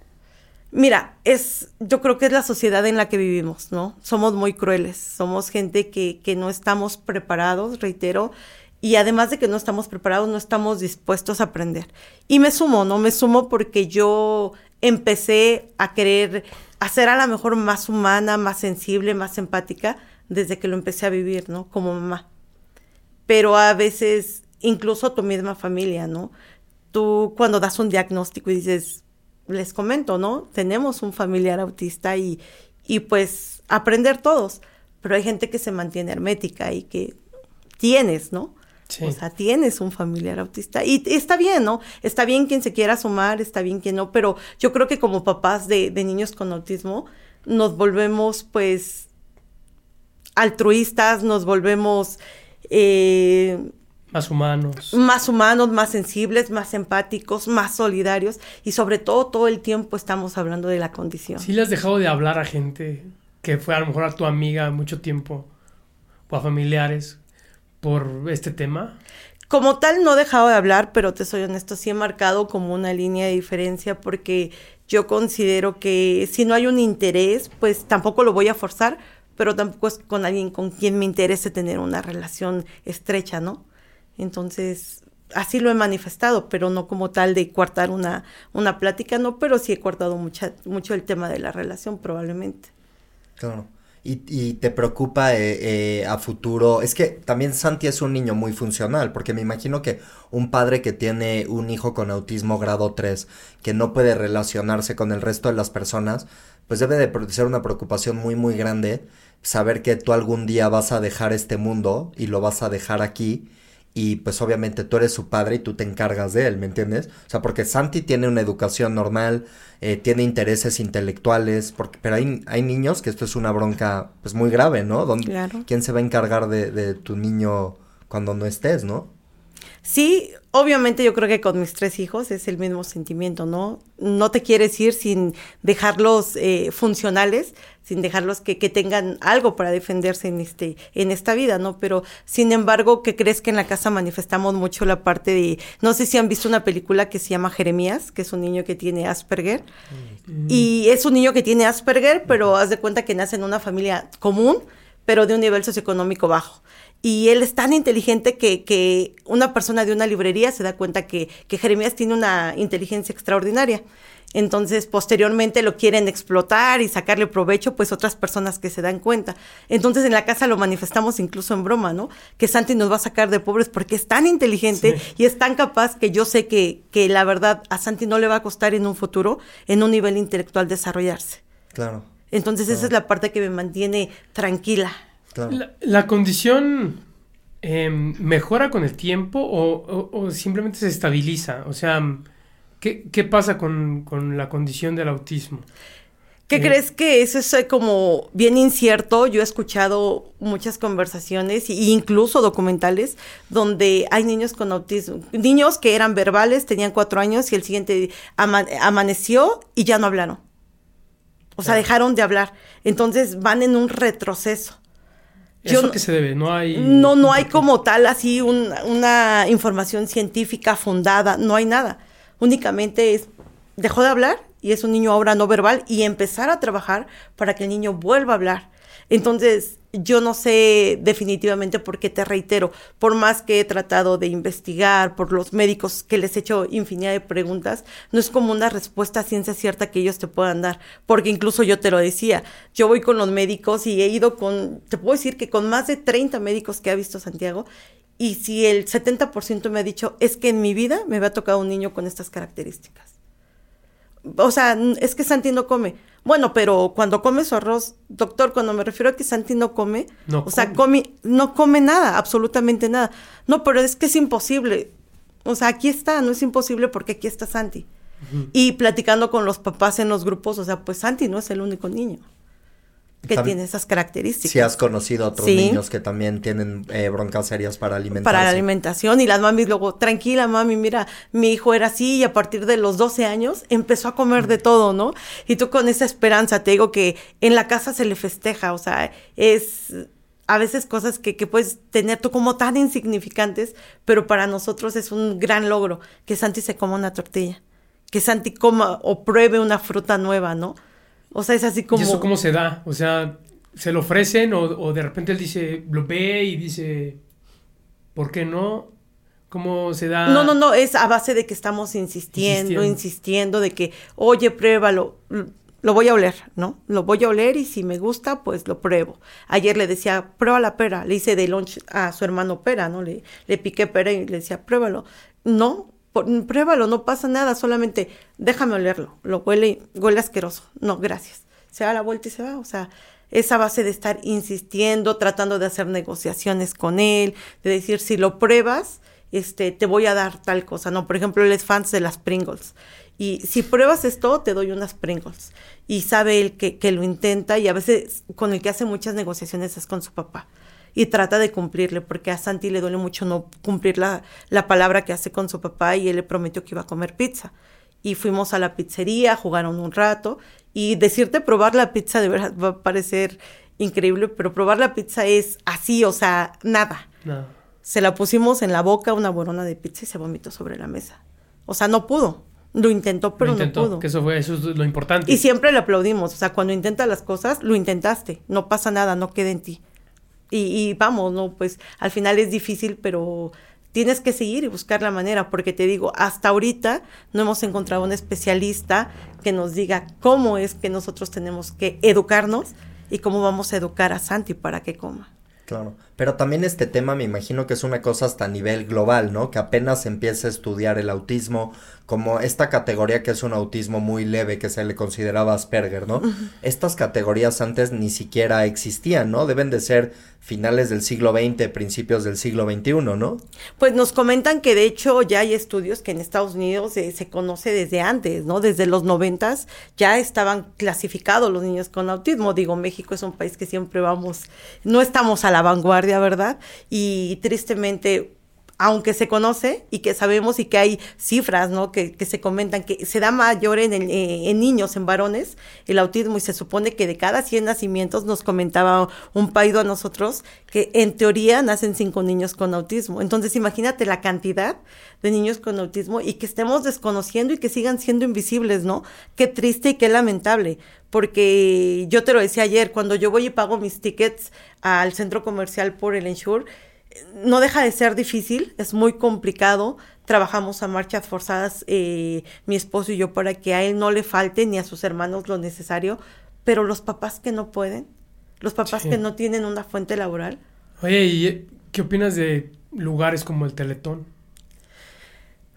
Mira, es, yo creo que es la sociedad en la que vivimos, ¿no? Somos muy crueles, somos gente que, que no estamos preparados, reitero, y además de que no estamos preparados, no estamos dispuestos a aprender. Y me sumo, ¿no? Me sumo porque yo empecé a querer hacer a la mejor más humana, más sensible, más empática, desde que lo empecé a vivir, ¿no? Como mamá. Pero a veces, incluso tu misma familia, ¿no? Tú cuando das un diagnóstico y dices, les comento, ¿no? Tenemos un familiar autista y, y pues aprender todos, pero hay gente que se mantiene hermética y que tienes, ¿no? O sea, tienes un familiar autista. Y está bien, ¿no? Está bien quien se quiera sumar, está bien quien no, pero yo creo que como papás de, de niños con autismo nos volvemos pues altruistas, nos volvemos... Eh, más humanos. Más humanos, más sensibles, más empáticos, más solidarios y sobre todo todo el tiempo estamos hablando de la condición. ¿Sí le has dejado de hablar a gente que fue a lo mejor a tu amiga mucho tiempo o a familiares por este tema? Como tal no he dejado de hablar, pero te soy honesto, sí he marcado como una línea de diferencia porque yo considero que si no hay un interés, pues tampoco lo voy a forzar, pero tampoco es con alguien con quien me interese tener una relación estrecha, ¿no? Entonces, así lo he manifestado, pero no como tal de cortar una, una plática, no, pero sí he cortado mucha, mucho el tema de la relación, probablemente. Claro. Y, y te preocupa eh, eh, a futuro. Es que también Santi es un niño muy funcional, porque me imagino que un padre que tiene un hijo con autismo grado 3, que no puede relacionarse con el resto de las personas, pues debe de ser una preocupación muy, muy grande saber que tú algún día vas a dejar este mundo y lo vas a dejar aquí y pues obviamente tú eres su padre y tú te encargas de él, ¿me entiendes? O sea, porque Santi tiene una educación normal, eh, tiene intereses intelectuales, porque, pero hay, hay niños que esto es una bronca pues muy grave, ¿no? claro. ¿Quién se va a encargar de, de tu niño cuando no estés, no? Sí, obviamente yo creo que con mis tres hijos es el mismo sentimiento, ¿no? No te quieres ir sin dejarlos eh, funcionales, sin dejarlos que, que, tengan algo para defenderse en, este, en esta vida, ¿no? Pero, sin embargo, ¿qué crees que en la casa manifestamos mucho la parte de, no sé si han visto una película que se llama Jeremías, que es un niño que tiene Asperger, mm. y es un niño que tiene Asperger, pero haz de cuenta que nace en una familia común, pero de un nivel socioeconómico bajo y él es tan inteligente que, que, una persona de una librería se da cuenta que, que Jeremías tiene una inteligencia extraordinaria. Entonces, posteriormente lo quieren explotar y sacarle provecho, pues otras personas que se dan cuenta. Entonces, en la casa lo manifestamos incluso en broma, ¿no? Que Santi nos va a sacar de pobres porque es tan inteligente y es tan capaz que yo sé que, que la verdad a Santi no le va a costar en un futuro, en un nivel intelectual, desarrollarse. Claro. Entonces, esa es la parte que me mantiene tranquila. La, condición em, mejora con el tiempo o, simplemente se estabiliza? O sea, ¿qué, pasa con, la condición del autismo? ¿Qué eh, crees que eso es como bien incierto? Yo he escuchado muchas conversaciones e incluso documentales donde hay niños con autismo, niños que eran verbales, tenían cuatro años y el siguiente amaneció y ya no hablaron. O sea, dejaron de hablar. Entonces van en un retroceso. ¿Eso qué se debe? No hay... No, no hay como tal así una información científica fundada, no hay nada. Únicamente es, dejó de hablar y es un niño ahora no verbal y empezar a trabajar para que el niño vuelva a hablar. Entonces, yo no sé definitivamente por qué te reitero, por más que he tratado de investigar, por los médicos que les he hecho infinidad de preguntas, no es como una respuesta ciencia cierta que ellos te puedan dar, porque incluso yo te lo decía, yo voy con los médicos y he ido con, te puedo decir que con más de 30 médicos que ha visto Santiago, y si el 70% me ha dicho, es que en mi vida me va a tocar un niño con estas características. O sea, es que Santi no come bueno, pero cuando come su arroz, doctor, cuando me refiero a que Santi no come, o sea, come, no come nada, absolutamente nada. No, pero es que es imposible. O sea, aquí está, no es imposible porque aquí está Santi. Y platicando con los papás en los grupos, o sea, pues Santi no es el único niño que tiene esas características. Si has conocido a otros niños que también tienen eh, broncas serias para alimentarse. Para la alimentación y las mamis luego, tranquila mami, mira, mi hijo era así y a partir de los 12 años empezó a comer de todo, ¿no? Y tú con esa esperanza, te digo que en la casa se le festeja, o sea, es a veces cosas que, que puedes tener tú como tan insignificantes, pero para nosotros es un gran logro que Santi se coma una tortilla, que Santi coma o pruebe una fruta nueva, ¿no? O sea, es así como... ¿Y eso cómo se da? O sea, ¿se lo ofrecen o, de repente él dice, lo ve y dice, ¿por qué no? ¿Cómo se da? No, no, no, es a base de que estamos insistiendo, insistiendo, de que, oye, pruébalo, lo voy a oler, ¿no? Lo voy a oler y si me gusta, pues lo pruebo. Ayer le decía, prueba la pera, le hice de lunch a su hermano pera, ¿no? Le, le piqué pera y le decía, pruébalo. No, pruébalo, no pasa nada, solamente déjame olerlo, lo huele, huele asqueroso. No, gracias. Se da la vuelta y se va, o sea, Es a base de estar insistiendo, tratando de hacer negociaciones con él, de decir, si lo pruebas, este, te voy a dar tal cosa, ¿no? Por ejemplo, él es fan de las Pringles. Y si pruebas esto, te doy unas Pringles. Y sabe él que, que lo intenta y a veces con el que hace muchas negociaciones es con su papá y trata de cumplirle, porque a Santi le duele mucho no cumplir la, la, palabra que hace con su papá y él le prometió que iba a comer pizza. Y fuimos a la pizzería, jugaron un rato y decirte probar la pizza de verdad va a parecer increíble, pero probar la pizza es así, o sea, nada. No. Se la pusimos en la boca una borona de pizza y se vomitó sobre la mesa. O sea, no pudo. Lo intentó, pero lo intentó, no pudo. Que eso fue, eso es lo importante. Y siempre le aplaudimos. O sea, cuando intenta las cosas, lo intentaste. No pasa nada, no queda en ti. Y, y vamos, ¿no? Pues al final es difícil, pero tienes que seguir y buscar la manera, porque te digo, hasta ahorita no hemos encontrado un especialista que nos diga cómo es que nosotros tenemos que educarnos y cómo vamos a educar a Santi para que coma. Claro, pero también este tema me imagino que es una cosa hasta a nivel global, ¿no? Que apenas empieza a estudiar el autismo, como esta categoría que es un autismo muy leve que se le consideraba Asperger, ¿no? Estas categorías antes ni siquiera existían, ¿no? Deben de ser finales del siglo XX, principios del siglo XXI, ¿no? Pues nos comentan que de hecho ya hay estudios que en Estados Unidos eh, se conoce desde antes, ¿no? Desde los noventas ya estaban clasificados los niños con autismo. Digo, México es un país que siempre vamos, no estamos a la vanguardia, ¿verdad? Y tristemente aunque se conoce y que sabemos y que hay cifras, ¿no? Que, se comentan que se da mayor en, eh, en, niños, en varones, el autismo y se supone que de cada 100 nacimientos nos comentaba un paido a nosotros que en teoría nacen cinco niños con autismo. Entonces imagínate la cantidad de niños con autismo y que estemos desconociendo y que sigan siendo invisibles, ¿no? Qué triste y qué lamentable porque yo te lo decía ayer, cuando yo voy y pago mis tickets al centro comercial por el Ensure, no deja de ser difícil, es muy complicado. Trabajamos a marchas forzadas, eh, mi esposo y yo, para que a él no le falte ni a sus hermanos lo necesario, pero los papás que no pueden, los papás que no tienen una fuente laboral. Oye, ¿y qué opinas de lugares como el Teletón?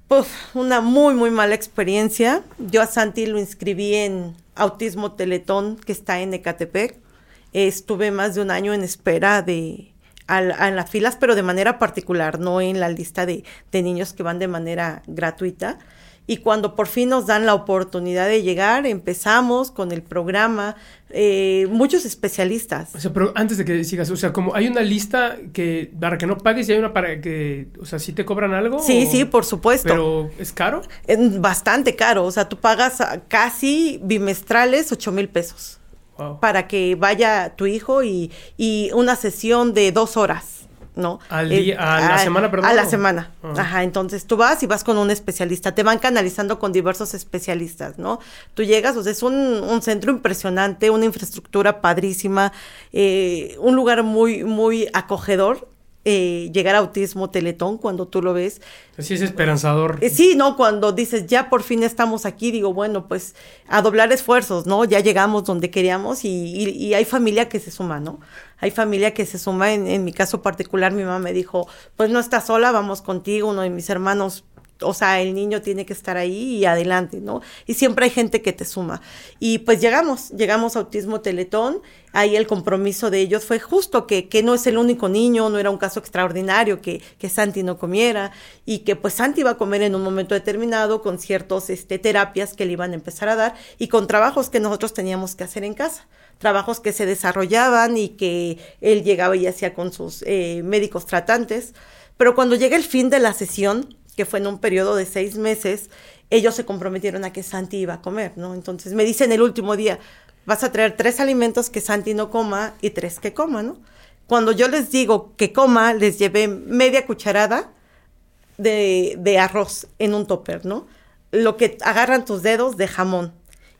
Pues una muy, muy mala experiencia. Yo a Santi lo inscribí en Autismo Teletón, que está en Ecatepec. estuve más de un año en espera de, a, las filas, pero de manera particular, no en la lista de, de niños que van de manera gratuita. Y cuando por fin nos dan la oportunidad de llegar, empezamos con el programa, eh, muchos especialistas. O sea, pero antes de que sigas, o sea, como hay una lista que para que no pagues y hay una para que, o sea, si te cobran algo. Sí, sí, por supuesto. Pero es caro. Bastante caro, o sea, tú pagas casi bimestrales ocho mil pesos para que vaya tu hijo y, y una sesión de dos horas. ¿no? Al día, a, la semana, perdón. A la semana. Ah. Ajá, entonces tú vas y vas con un especialista, te van canalizando con diversos especialistas, ¿no? Tú llegas, o sea, es un, un centro impresionante, una infraestructura padrísima, eh, un lugar muy, muy acogedor, eh, llegar a autismo teletón cuando tú lo ves. Así es esperanzador. Eh, sí, ¿no? Cuando dices, ya por fin estamos aquí, digo, bueno, pues a doblar esfuerzos, ¿no? Ya llegamos donde queríamos y, y, hay familia que se suma, ¿no? Hay familia que se suma, en, en mi caso particular, mi mamá me dijo, pues no estás sola, vamos contigo, uno de mis hermanos o sea, el niño tiene que estar ahí y adelante, ¿no? Y siempre hay gente que te suma. Y pues llegamos, llegamos a Autismo Teletón, ahí el compromiso de ellos fue justo que, que no es el único niño, no era un caso extraordinario que, que Santi no comiera y que pues Santi iba a comer en un momento determinado con ciertas este, terapias que le iban a empezar a dar y con trabajos que nosotros teníamos que hacer en casa trabajos que se desarrollaban y que él llegaba y hacía con sus eh, médicos tratantes. Pero cuando llega el fin de la sesión, que fue en un periodo de seis meses, ellos se comprometieron a que Santi iba a comer, ¿no? Entonces me dicen el último día, vas a traer tres alimentos que Santi no coma y tres que coma, ¿no? Cuando yo les digo que coma, les llevé media cucharada de, de arroz en un topper, ¿no? Lo que agarran tus dedos de jamón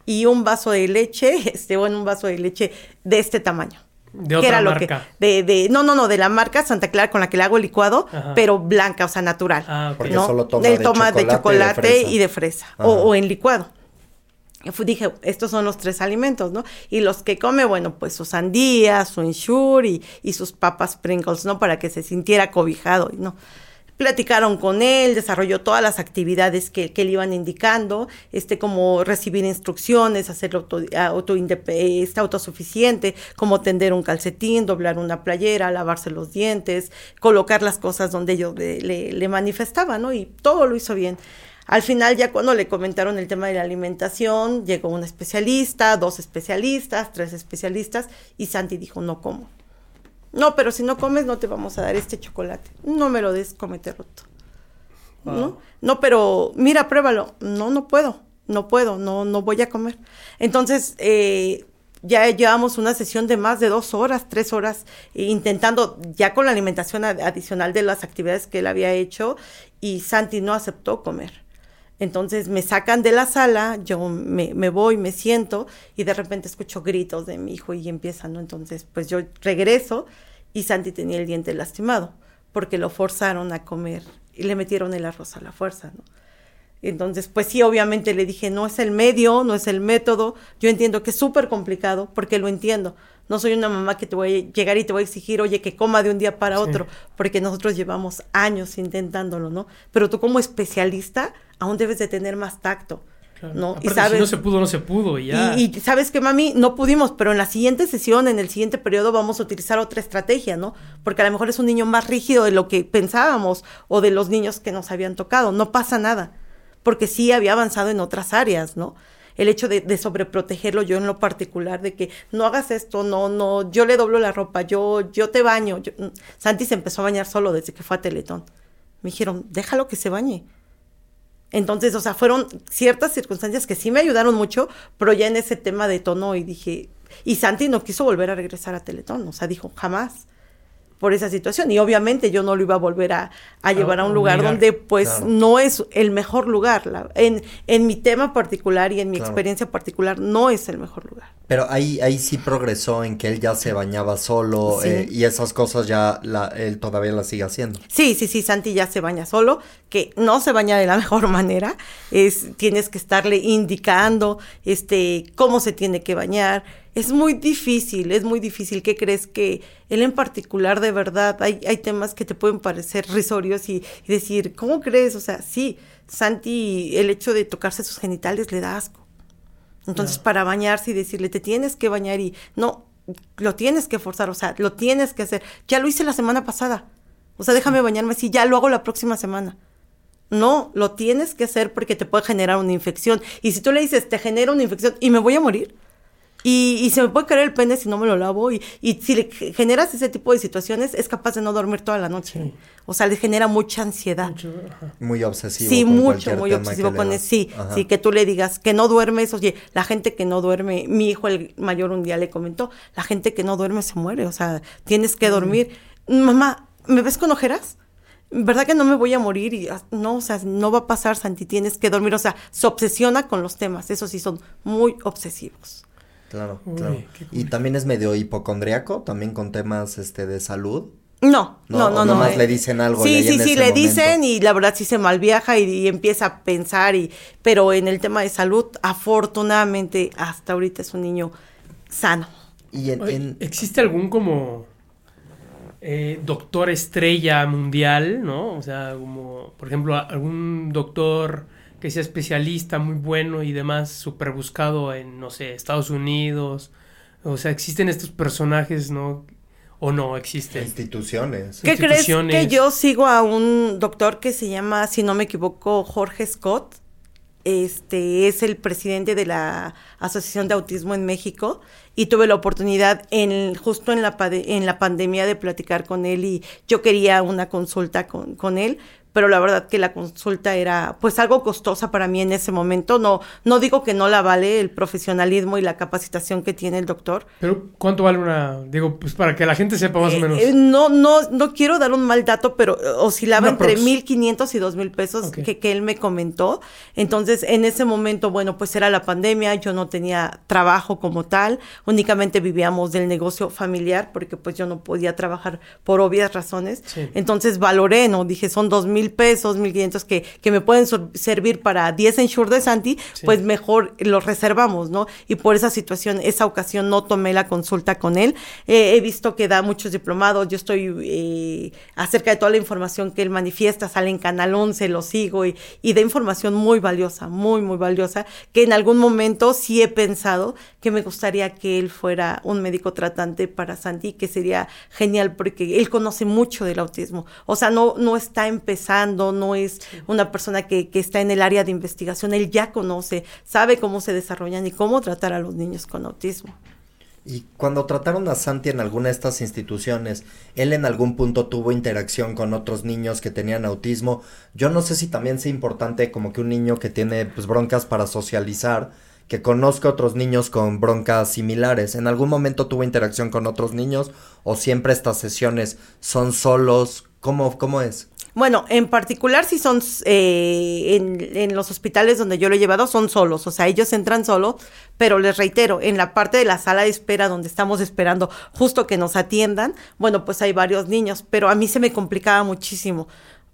y un vaso de leche, este, o en un vaso de leche de este tamaño. De otra era marca. Lo que, de, de, no, no, no, de la marca Santa Clara con la que le hago el licuado, pero blanca, o sea, natural. Ah, Porque solo toma, de, toma chocolate de chocolate y de fresa, o, o, en licuado. dije, estos son los tres alimentos, ¿no? Y los que come, bueno, pues su sandía, su ensure y, y sus papas Pringles, ¿no? Para que se sintiera cobijado, ¿no? Platicaron con él, desarrolló todas las actividades que, que le iban indicando, este, como recibir instrucciones, hacer auto, auto este, autosuficiente, como tender un calcetín, doblar una playera, lavarse los dientes, colocar las cosas donde ellos le, le, le manifestaban, ¿no? Y todo lo hizo bien. Al final, ya cuando le comentaron el tema de la alimentación, llegó un especialista, dos especialistas, tres especialistas, y Santi dijo, no como. No, pero si no comes no te vamos a dar este chocolate. No me lo des, comete roto. ¿No? No, pero mira, pruébalo. No, no puedo, no puedo, no, no voy a comer. Entonces, eh, ya llevamos una sesión de más de dos horas, tres horas, eh, intentando ya con la alimentación adicional de las actividades que él había hecho y Santi no aceptó comer. Entonces me sacan de la sala, yo me, me, voy, me siento y de repente escucho gritos de mi hijo y empiezan, ¿no? Entonces pues yo regreso y Santi tenía el diente lastimado porque lo forzaron a comer y le metieron el arroz a la fuerza, ¿no? Entonces, pues sí, obviamente le dije, no es el medio, no es el método. Yo entiendo que es súper complicado porque lo entiendo. No soy una mamá que te voy a llegar y te voy a exigir, oye, que coma de un día para otro, porque nosotros llevamos años intentándolo, ¿no? Pero tú como especialista aún debes de tener más tacto. ¿no? y sabes, si no se pudo, no se pudo y ya. Y, y, sabes que, mami, no pudimos, pero en la siguiente sesión, en el siguiente periodo, vamos a utilizar otra estrategia, ¿no? Porque a lo mejor es un niño más rígido de lo que pensábamos o de los niños que nos habían tocado. No pasa nada, porque sí había avanzado en otras áreas, ¿no? el hecho de, de, sobreprotegerlo yo en lo particular, de que no hagas esto, no, no, yo le doblo la ropa, yo, yo te baño. Yo, mm, Santi se empezó a bañar solo desde que fue a Teletón. Me dijeron, déjalo que se bañe. Entonces, o sea, fueron ciertas circunstancias que sí me ayudaron mucho, pero ya en ese tema de tono y dije, y Santi no quiso volver a regresar a Teletón, o sea, dijo, jamás por esa situación. Y obviamente yo no lo iba a volver a, a llevar a, un lugar donde pues claro. no es el mejor lugar. La, en, en mi tema particular y en mi claro. experiencia particular no es el mejor lugar. Pero ahí, ahí sí progresó en que él ya se bañaba solo sí. eh, y esas cosas ya la, él todavía las sigue haciendo. Sí, sí, sí, Santi ya se baña solo, que no se baña de la mejor manera. Es, tienes que estarle indicando este, cómo se tiene que bañar es muy difícil, es muy difícil. ¿Qué crees que él en particular, de verdad, hay, hay temas que te pueden parecer risorios y, y, decir, ¿cómo crees? O sea, sí, Santi, el hecho de tocarse sus genitales le da asco. Entonces, no. para bañarse y decirle, te tienes que bañar y no, lo tienes que forzar, o sea, lo tienes que hacer. Ya lo hice la semana pasada. O sea, déjame bañarme así, ya lo hago la próxima semana. No, lo tienes que hacer porque te puede generar una infección. Y si tú le dices, te genera una infección y me voy a morir, y, y, se me puede caer el pene si no me lo lavo. Y, y, si le generas ese tipo de situaciones, es capaz de no dormir toda la noche. Sí. O sea, le genera mucha ansiedad. Muy obsesivo. Sí, mucho, muy obsesivo con eso. Sí, ajá. sí, que tú le digas que no duermes. Oye, la gente que no duerme, mi hijo el mayor un día le comentó, la gente que no duerme se muere. O sea, tienes que dormir. Mm. Mamá, ¿me ves con ojeras? ¿verdad que no me voy a morir? Y no, o sea, no va a pasar, Santi, tienes que dormir. O sea, se obsesiona con los temas, eso sí, son muy obsesivos. Claro, Uy, claro. Cool. Y también es medio hipocondriaco, también con temas este de salud. No, no, no, no. Nomás eh. le dicen algo. Sí, sí, sí, le momento. dicen y la verdad sí se malviaja y, y, empieza a pensar y, pero en el tema de salud, afortunadamente hasta ahorita es un niño sano. Y en, en... ¿Existe algún como eh, doctor estrella mundial, no? O sea, como, por ejemplo, algún doctor que sea especialista, muy bueno y demás, súper buscado en, no sé, Estados Unidos. O sea, existen estos personajes, ¿no? ¿O no existen? Instituciones. ¿Qué Instituciones. crees que yo sigo a un doctor que se llama, si no me equivoco, Jorge Scott? Este es el presidente de la Asociación de Autismo en México y tuve la oportunidad en justo en la en la pandemia de platicar con él y yo quería una consulta con, con él, pero la verdad que la consulta era pues algo costosa para mí en ese momento. No, no digo que no la vale el profesionalismo y la capacitación que tiene el doctor. Pero ¿cuánto vale una? Digo, pues para que la gente sepa más eh, o menos. Eh, no, no, no quiero dar un mal dato, pero oscilaba una entre mil quinientos y dos mil pesos okay. que, que él me comentó. Entonces, en ese momento, bueno, pues era la pandemia, yo no tenía trabajo como tal, únicamente vivíamos del negocio familiar porque pues yo no podía trabajar por obvias razones. Sí. Entonces valoré, ¿no? Dije, son dos mil pesos, mil quinientos que, que me pueden servir para 10 ensure de Santi, pues mejor los reservamos, ¿no? Y por esa situación, esa ocasión no tomé la consulta con él. Eh, he visto que da muchos diplomados, yo estoy eh, acerca de toda la información que él manifiesta, sale en Canal 11, lo sigo y, y da información muy valiosa, muy, muy valiosa, que en algún momento sí he pensado que me gustaría que él fuera un médico tratante para Santi, que sería genial porque él conoce mucho del autismo. O sea, no, no está empezando, no es una persona que, que está en el área de investigación, él ya conoce, sabe cómo se desarrollan y cómo tratar a los niños con autismo. Y cuando trataron a Santi en alguna de estas instituciones, él en algún punto tuvo interacción con otros niños que tenían autismo. Yo no sé si también sea importante como que un niño que tiene pues, broncas para socializar, que conozca a otros niños con broncas similares. ¿En algún momento tuvo interacción con otros niños o siempre estas sesiones son solos? ¿Cómo, cómo es? Bueno, en particular si son eh, en, los hospitales donde yo lo he llevado son solos, o sea, ellos entran solos, pero les reitero, en la parte de la sala de espera donde estamos esperando justo que nos atiendan, bueno, pues hay varios niños, pero a mí se me complicaba muchísimo,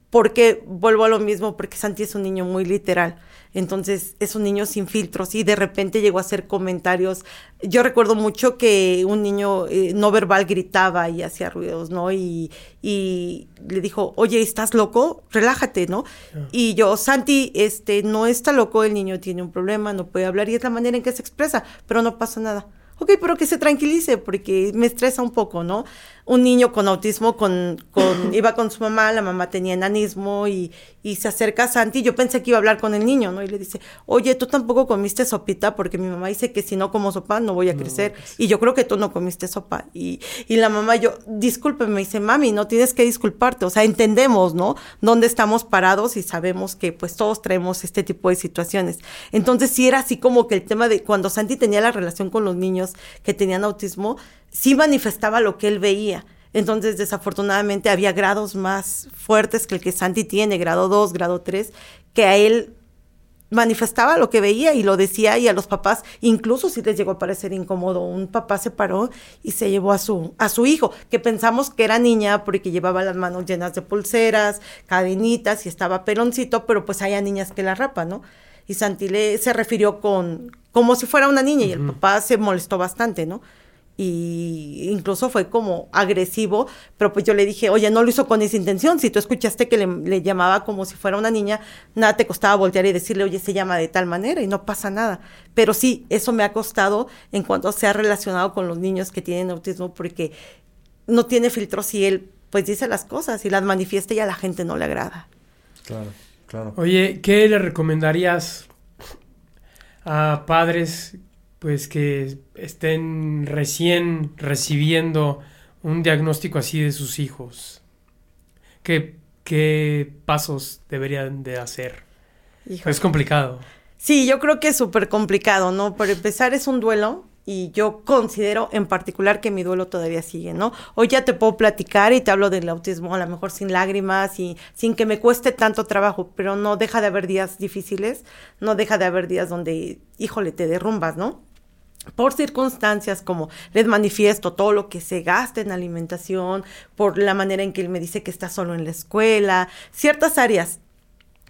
porque vuelvo a lo mismo, porque Santi es un niño muy literal. Entonces es un niño sin filtros y de repente llegó a hacer comentarios. Yo recuerdo mucho que un niño eh, no verbal gritaba y hacía ruidos, ¿no? Y, y, le dijo, oye, ¿estás loco? Relájate, ¿no? Y yo, Santi, este, no está loco, el niño tiene un problema, no puede hablar y es la manera en que se expresa, pero no pasa nada. Ok, pero que se tranquilice porque me estresa un poco, ¿no? Un niño con autismo con, con, iba con su mamá, la mamá tenía enanismo y, y se acerca a Santi, yo pensé que iba a hablar con el niño, ¿no? Y le dice, oye, tú tampoco comiste sopita porque mi mamá dice que si no como sopa no voy a crecer pues y yo creo que tú no comiste sopa. Y, y la mamá, yo, discúlpeme, me dice, mami, no tienes que disculparte, o sea, entendemos, ¿no? Dónde estamos parados y sabemos que pues todos traemos este tipo de situaciones. Entonces sí era así como que el tema de cuando Santi tenía la relación con los niños que tenían autismo, sí manifestaba lo que él veía. Entonces, desafortunadamente, había grados más fuertes que el que Santi tiene, grado 2, grado 3, que a él manifestaba lo que veía y lo decía y a los papás incluso si les llegó a parecer incómodo un papá se paró y se llevó a su a su hijo que pensamos que era niña porque llevaba las manos llenas de pulseras cadenitas y estaba peloncito pero pues hay niñas que la rapan no y Santi le se refirió con como si fuera una niña y el papá se molestó bastante no y incluso fue como agresivo, pero pues yo le dije, oye, no lo hizo con esa intención, si tú escuchaste que le, llamaba como si fuera una niña, nada te costaba voltear y decirle, oye, se llama de tal manera y no pasa nada. Pero sí, eso me ha costado en cuanto se ha relacionado con los niños que tienen autismo, porque no tiene filtros y él pues dice las cosas y las manifiesta y a la gente no le agrada. Claro, claro. Oye, ¿qué le recomendarías a padres pues que estén recién recibiendo un diagnóstico así de sus hijos? ¿Qué, qué pasos deberían de hacer? Es complicado. Sí, yo creo que es súper complicado, ¿no? Por empezar es un duelo y yo considero en particular que mi duelo todavía sigue, ¿no? Hoy ya te puedo platicar y te hablo del autismo, a lo mejor sin lágrimas y sin que me cueste tanto trabajo, pero no deja de haber días difíciles, no deja de haber días donde, híjole, te derrumbas, ¿no? Por circunstancias como les manifiesto todo lo que se gasta en alimentación, por la manera en que él me dice que está solo en la escuela, ciertas áreas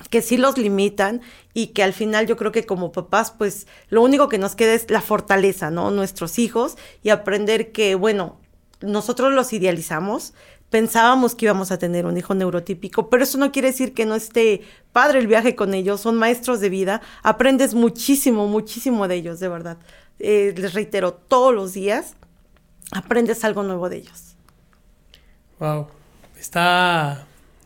que sí los limitan y que al final yo creo que como papás pues lo único que nos queda es la fortaleza, ¿no? Nuestros hijos y aprender que bueno, nosotros los idealizamos, pensábamos que íbamos a tener un hijo neurotípico, pero eso no quiere decir que no esté padre el viaje con ellos, son maestros de vida, aprendes muchísimo, muchísimo de ellos, de verdad. Eh, les reitero, todos los días aprendes algo nuevo de ellos. Wow, está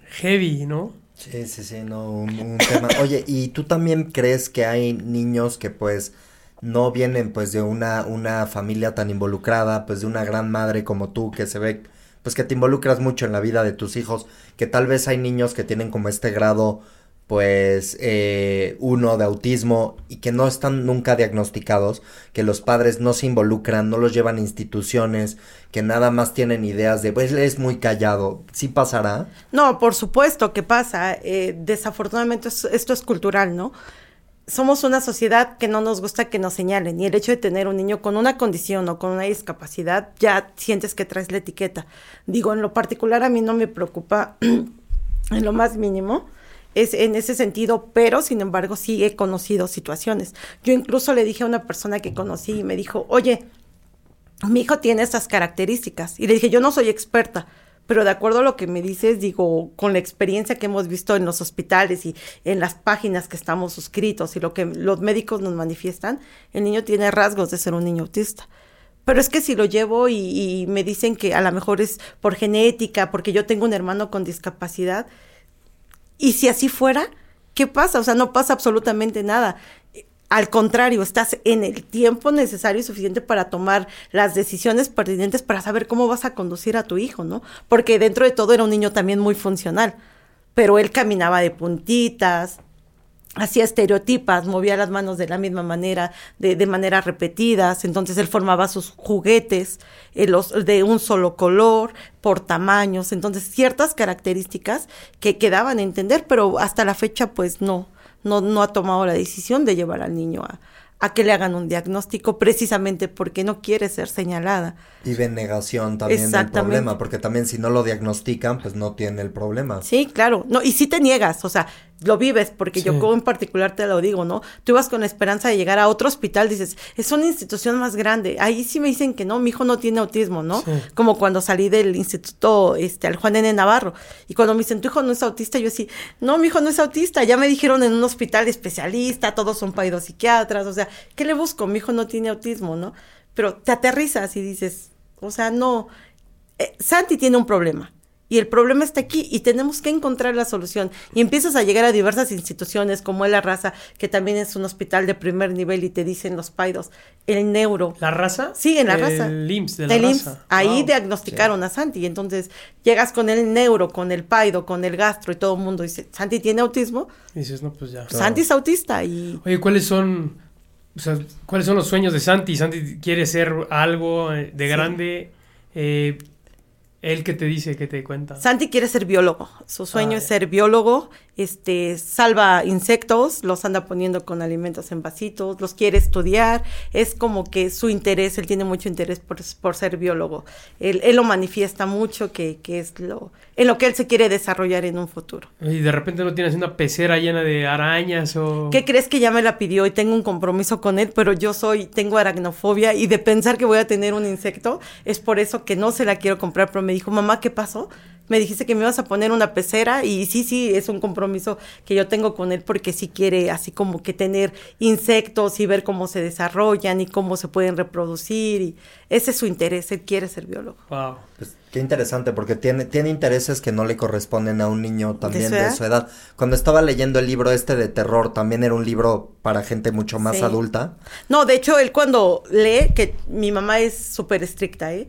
heavy, ¿no? Sí, sí, sí, no, un, tema. Oye, ¿y tú también crees que hay niños que pues no vienen pues de una, una familia tan involucrada, pues de una gran madre como tú, que se ve, pues que te involucras mucho en la vida de tus hijos, que tal vez hay niños que tienen como este grado pues eh, uno de autismo y que no están nunca diagnosticados, que los padres no se involucran, no los llevan a instituciones, que nada más tienen ideas de, pues es muy callado, ¿sí pasará? No, por supuesto que pasa, eh, desafortunadamente esto es cultural, ¿no? Somos una sociedad que no nos gusta que nos señalen y el hecho de tener un niño con una condición o con una discapacidad ya sientes que traes la etiqueta. Digo, en lo particular a mí no me preocupa en lo más mínimo. Es en ese sentido, pero sin embargo sí he conocido situaciones. Yo incluso le dije a una persona que conocí y me dijo, oye, mi hijo tiene estas características. Y le dije, yo no soy experta, pero de acuerdo a lo que me dices, digo, con la experiencia que hemos visto en los hospitales y en las páginas que estamos suscritos y lo que los médicos nos manifiestan, el niño tiene rasgos de ser un niño autista. Pero es que si lo llevo y, y me dicen que a lo mejor es por genética, porque yo tengo un hermano con discapacidad, y si así fuera, ¿qué pasa? O sea, no pasa absolutamente nada. Al contrario, estás en el tiempo necesario y suficiente para tomar las decisiones pertinentes para saber cómo vas a conducir a tu hijo, ¿no? Porque dentro de todo era un niño también muy funcional, pero él caminaba de puntitas, hacía estereotipas, movía las manos de la misma manera, de, de maneras repetidas, entonces él formaba sus juguetes eh, los, de un solo color, por tamaños, entonces ciertas características que quedaban a entender, pero hasta la fecha pues no, no, no ha tomado la decisión de llevar al niño a, a que le hagan un diagnóstico precisamente porque no quiere ser señalada. Y de negación también del problema, porque también si no lo diagnostican, pues no tiene el problema. Sí, claro. No, y si te niegas, o sea, lo vives, porque yo como en particular te lo digo, ¿no? Tú ibas con la esperanza de llegar a otro hospital, dices, es una institución más grande. Ahí sí me dicen que no, mi hijo no tiene autismo, ¿no? Como cuando salí del instituto, este, al Juan N. Navarro. Y cuando me dicen, tu hijo no es autista, yo así, no, mi hijo no es autista. Ya me dijeron en un hospital especialista, todos son psiquiatras, o sea, ¿qué le busco? Mi hijo no tiene autismo, ¿no? Pero te aterrizas y dices, o sea, no, eh, Santi tiene un problema y el problema está aquí y tenemos que encontrar la solución. Y empiezas a llegar a diversas instituciones como La Raza, que también es un hospital de primer nivel y te dicen los paidos, el neuro. ¿La Raza? Sí, en La Raza. El IMSS de La Raza. Ahí diagnosticaron a Santi y entonces llegas con el neuro, con el paido, con el gastro y todo el mundo dice, ¿Santi tiene autismo? Y dices, no, pues ya. Santi es autista y... Oye, ¿cuáles son, o sea, cuáles son los sueños de Santi? Santi quiere ser algo eh, de grande. Eh, él que te dice, que te cuenta. Santi quiere ser biólogo. Su sueño es ser biólogo este, salva insectos, los anda poniendo con alimentos en vasitos, los quiere estudiar, es como que su interés, él tiene mucho interés por, por ser biólogo, él, él, lo manifiesta mucho que, que, es lo, en lo que él se quiere desarrollar en un futuro. Y de repente no tienes una pecera llena de arañas o... ¿Qué crees que ya me la pidió y tengo un compromiso con él, pero yo soy, tengo aracnofobia y de pensar que voy a tener un insecto, es por eso que no se la quiero comprar, pero me dijo, mamá, ¿qué pasó? me dijiste que me ibas a poner una pecera y sí, sí, es un compromiso que yo tengo con él porque sí quiere así como que tener insectos y ver cómo se desarrollan y cómo se pueden reproducir y ese es su interés, él quiere ser biólogo. Wow. Pues, qué interesante porque tiene, tiene intereses que no le corresponden a un niño también de su, edad? Cuando estaba leyendo el libro este de terror, también era un libro para gente mucho más adulta. No, de hecho, él cuando lee, que mi mamá es súper estricta, ¿eh?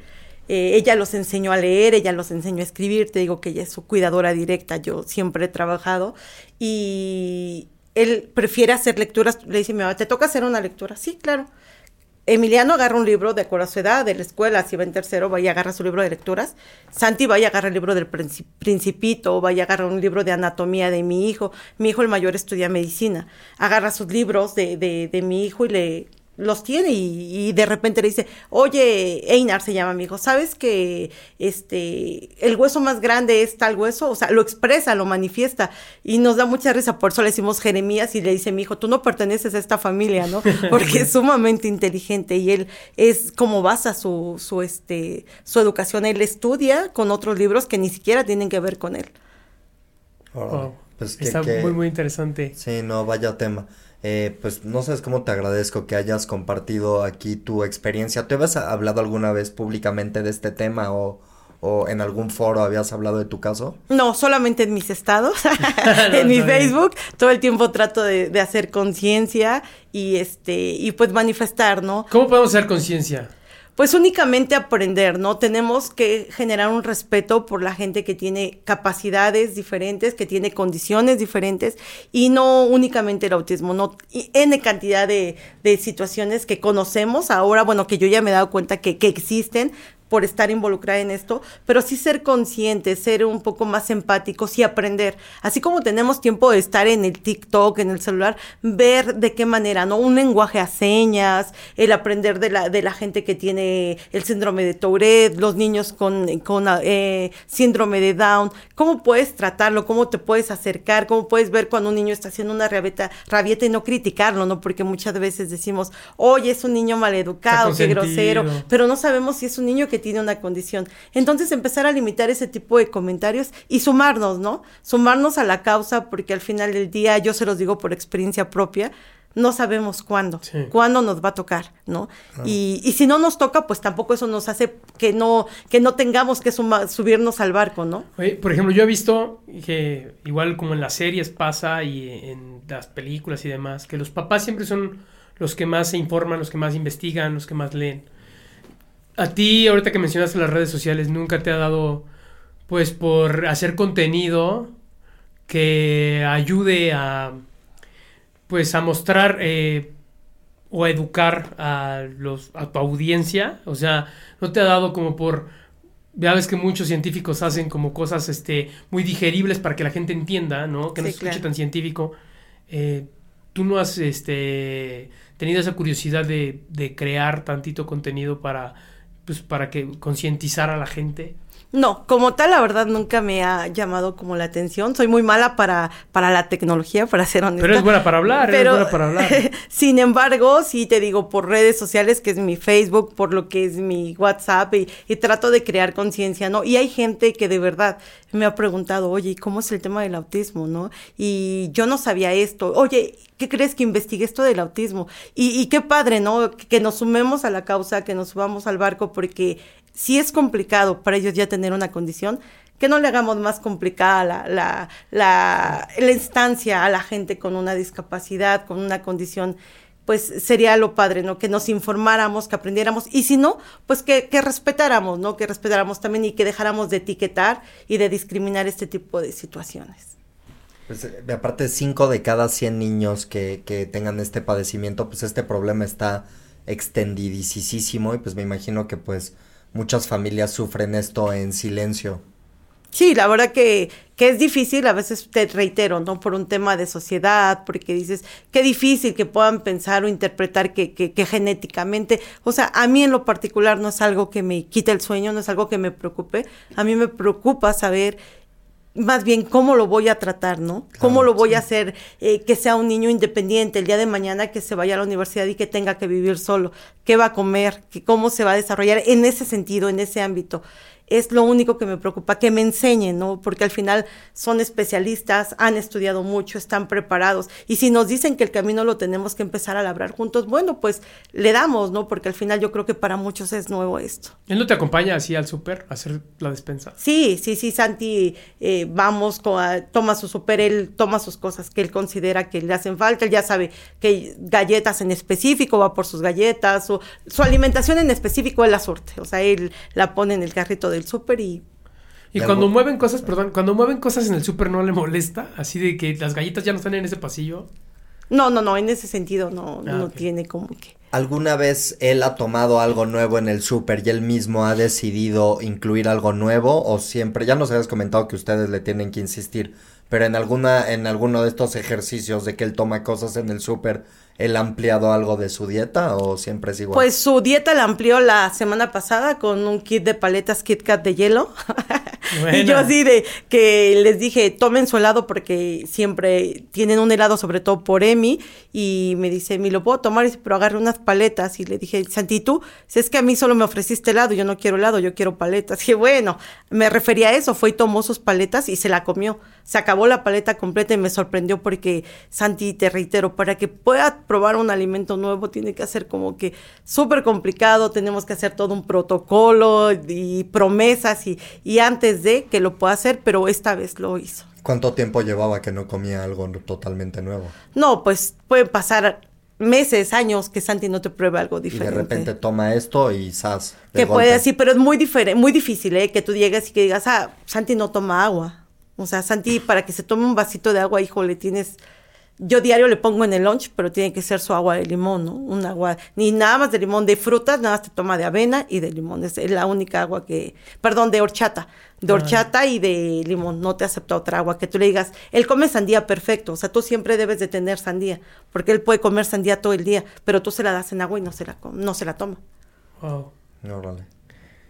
Eh, ella los enseñó a leer, ella los enseñó a escribir, te digo que ella es su cuidadora directa, yo siempre he trabajado y él prefiere hacer lecturas, le dice mi mamá, ¿te toca hacer una lectura? Sí, claro. Emiliano agarra un libro de acuerdo a su edad, de la escuela, si va en tercero, vaya a agarrar su libro de lecturas. Santi vaya a agarrar el libro del Principito, vaya a agarrar un libro de anatomía de mi hijo. Mi hijo el mayor estudia medicina. Agarra sus libros de, de, de mi hijo y le los tiene y, de repente le dice, oye, Einar se llama mi hijo, ¿sabes que este, el hueso más grande es tal hueso? O sea, lo expresa, lo manifiesta y nos da mucha risa, por eso le decimos Jeremías y le dice mi hijo, tú no perteneces a esta familia, ¿no? Porque es sumamente inteligente y él es como basa su, su, este, su educación, él estudia con otros libros que ni siquiera tienen que ver con él. Pues Está muy, muy interesante. Sí, no, vaya tema. Eh, pues no sabes cómo te agradezco que hayas compartido aquí tu experiencia. ¿Te habías hablado alguna vez públicamente de este tema o, o en algún foro habías hablado de tu caso? No, solamente en mis estados, en mi Facebook. Todo el tiempo trato de, de hacer conciencia y este y pues manifestar, ¿no? ¿Cómo podemos hacer conciencia? Pues únicamente aprender, ¿no? Tenemos que generar un respeto por la gente que tiene capacidades diferentes, que tiene condiciones diferentes y no únicamente el autismo, no N cantidad de, situaciones que conocemos ahora, bueno, que yo ya me he dado cuenta que existen, por estar involucrada en esto, pero sí ser consciente, ser un poco más empáticos y aprender. Así como tenemos tiempo de estar en el TikTok, en el celular, ver de qué manera, ¿no? Un lenguaje a señas, el aprender de la, de la gente que tiene el síndrome de Tourette, los niños con, con eh, síndrome de Down, cómo puedes tratarlo, cómo te puedes acercar, cómo puedes ver cuando un niño está haciendo una rabieta, rabieta y no criticarlo, ¿no? Porque muchas veces decimos, oye, es un niño maleducado, qué grosero, pero no sabemos si es un niño que tiene una condición. Entonces empezar a limitar ese tipo de comentarios y sumarnos, ¿no? Sumarnos a la causa porque al final del día, yo se los digo por experiencia propia, no sabemos cuándo, cuándo nos va a tocar, ¿no? Y, y, si no nos toca, pues tampoco eso nos hace que no, que no tengamos que subirnos al barco, ¿no? por ejemplo, yo he visto que igual como en las series pasa y en las películas y demás, que los papás siempre son los que más se informan, los que más investigan, los que más leen. A ti, ahorita que mencionaste las redes sociales, nunca te ha dado, pues, por hacer contenido que ayude a, pues, a mostrar eh, o a educar a, los, a tu audiencia. O sea, no te ha dado como por, ya ves que muchos científicos hacen como cosas, este, muy digeribles para que la gente entienda, ¿no? Que no se escuche tan científico. Eh, tú no has, este, tenido esa curiosidad de, de crear tantito contenido para pues para que concientizar a la gente? No, como tal, la verdad nunca me ha llamado como la atención. Soy muy mala para, para la tecnología, para ser honesta. Pero es buena para hablar, es buena para hablar. sin embargo, sí te digo, por redes sociales, que es mi Facebook, por lo que es mi WhatsApp, y, y trato de crear conciencia, ¿no? Y hay gente que de verdad me ha preguntado, oye, ¿cómo es el tema del autismo, no? Y yo no sabía esto. Oye, ¿qué crees que investigue esto del autismo? Y, y qué padre, ¿no? Que nos sumemos a la causa, que nos subamos al barco, porque si es complicado para ellos ya tener una condición, que no le hagamos más complicada la, la, la, instancia a la gente con una discapacidad, con una condición, pues sería lo padre, ¿no? Que nos informáramos, que aprendiéramos, y si no, pues que, que respetáramos, ¿no? Que respetáramos también y que dejáramos de etiquetar y de discriminar este tipo de situaciones. Pues, eh, aparte, cinco de cada 100 niños que, que tengan este padecimiento, pues este problema está extendidísimo y pues me imagino que pues muchas familias sufren esto en silencio. Sí, la verdad que, que es difícil, a veces te reitero, ¿no? Por un tema de sociedad, porque dices, qué difícil que puedan pensar o interpretar que, que, que, genéticamente, o sea, a mí en lo particular no es algo que me quite el sueño, no es algo que me preocupe, a mí me preocupa saber más bien cómo lo voy a tratar, ¿no? cómo lo voy a hacer eh, que sea un niño independiente el día de mañana que se vaya a la universidad y que tenga que vivir solo, qué va a comer, que cómo se va a desarrollar en ese sentido, en ese ámbito es lo único que me preocupa, que me enseñen, ¿no? Porque al final son especialistas, han estudiado mucho, están preparados. Y si nos dicen que el camino lo tenemos que empezar a labrar juntos, bueno, pues le damos, ¿no? Porque al final yo creo que para muchos es nuevo esto. ¿Él no te acompaña así al súper a hacer la despensa? Sí, sí, sí, Santi, eh, vamos, toma su súper, él toma sus cosas que él considera que le hacen falta, él ya sabe que galletas en específico va por sus galletas, o su alimentación en específico él la suerte, o sea, él la pone en el carrito de el súper y... Y cuando mueven cosas, perdón, cuando mueven cosas en el súper no le molesta, así de que las galletas ya no están en ese pasillo. No, no, no, en ese sentido no, ah, no tiene como que... ¿Alguna vez él ha tomado algo nuevo en el súper y él mismo ha decidido incluir algo nuevo o siempre, ya nos habías comentado que ustedes le tienen que insistir, pero en alguna, en alguno de estos ejercicios de que él toma cosas en el súper, ¿Él ha ampliado algo de su dieta o siempre es igual? Pues su dieta la amplió la semana pasada con un kit de paletas Kit Kat de hielo. y yo así de que les dije, tomen su helado porque siempre tienen un helado, sobre todo por Emi. Y me dice, ¿me lo puedo tomar? pero agarre unas paletas. Y le dije, Santi, tú, si es que a mí solo me ofreciste helado, yo no quiero helado, yo quiero paletas. Y bueno, me refería a eso, fue y tomó sus paletas y se la comió. Se acabó la paleta completa y me sorprendió porque, Santi, te reitero, para que pueda probar un alimento nuevo tiene que hacer como que súper complicado, tenemos que hacer todo un protocolo y promesas y, y antes de que lo pueda hacer, pero esta vez lo hizo. ¿Cuánto tiempo llevaba que no comía algo totalmente nuevo? No, pues pueden pasar meses, años que Santi no te pruebe algo diferente. Y de repente toma esto y sas. Que puede así, pero es muy diferente, muy difícil, ¿eh? Que tú llegues y que digas, ah, Santi no toma agua. O sea, Santi, para que se tome un vasito de agua, híjole, tienes yo diario le pongo en el lunch, pero tiene que ser su agua de limón, ¿no? Un agua, ni nada más de limón de frutas, nada más te toma de avena y de limón. Es la única agua que, perdón, de horchata. De horchata y de limón. No te acepta otra agua. Que tú le digas, él come sandía perfecto. O sea, tú siempre debes de tener sandía. Porque él puede comer sandía todo el día, pero tú se la das en agua y no se la, no se la toma. Wow. Órale.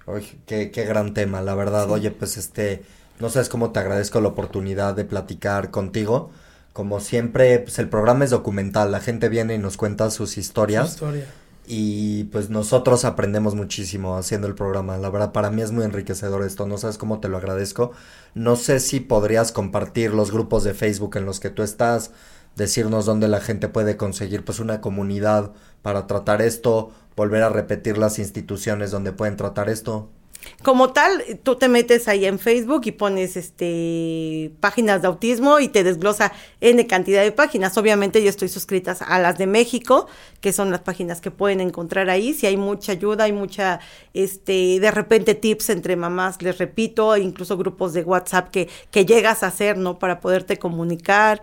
Oye, qué, qué gran tema, la verdad. Oye, pues este, no sabes cómo te agradezco la oportunidad de platicar contigo. Como siempre, pues el programa es documental, la gente viene y nos cuenta sus Su historias historia. y pues nosotros aprendemos muchísimo haciendo el programa. La verdad, para mí es muy enriquecedor esto, no sabes cómo te lo agradezco. No sé si podrías compartir los grupos de Facebook en los que tú estás, decirnos dónde la gente puede conseguir pues una comunidad para tratar esto, volver a repetir las instituciones donde pueden tratar esto. Como tal, tú te metes ahí en Facebook y pones este páginas de autismo y te desglosa N cantidad de páginas. Obviamente yo estoy suscrita a las de México, que son las páginas que pueden encontrar ahí. Si hay mucha ayuda, hay mucha, este, de repente tips entre mamás, les repito, incluso grupos de WhatsApp que, que llegas a hacer, ¿no? Para poderte comunicar.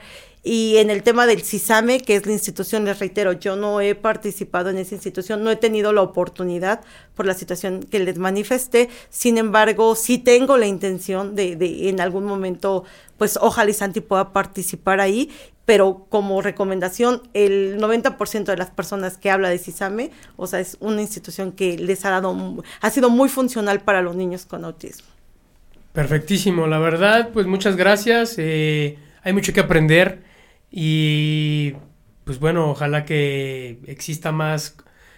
Y en el tema del CISAME, que es la institución, les reitero, yo no he participado en esa institución, no he tenido la oportunidad por la situación que les manifesté. Sin embargo, sí tengo la intención de, de en algún momento, pues ojalá y Santi pueda participar ahí, pero como recomendación, el 90% de las personas que habla de CISAME, o sea, es una institución que les ha dado, ha sido muy funcional para los niños con autismo. Perfectísimo, la verdad, pues muchas gracias. eh, hay mucho que aprender y pues bueno, ojalá que exista más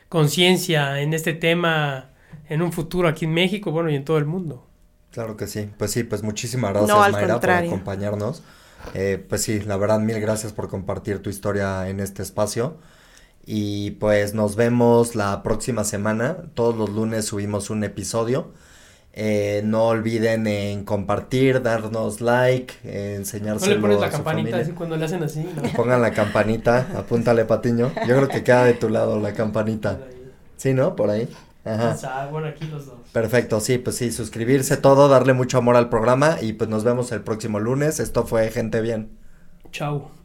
conciencia en este tema en un futuro aquí en México, bueno, y en todo el mundo. Claro que sí, pues sí, pues muchísimas gracias No, al Mayra por acompañarnos. Eh, pues sí, la verdad, mil gracias por compartir tu historia en este espacio. Y pues nos vemos la próxima semana. Todos los lunes subimos un episodio. Eh, no olviden en compartir, darnos like, eh, ¿No enseñárselo le pones la a su campanita familia. así cuando le hacen así? ¿no? Pongan la campanita, apúntale Patiño. Yo creo que queda de tu lado la campanita. Sí, ¿no? Por ahí. Ajá. Bueno, aquí los dos. Perfecto, sí, pues sí, suscribirse todo, darle mucho amor al programa y pues nos vemos el próximo lunes. Esto fue Gente Bien. Chau.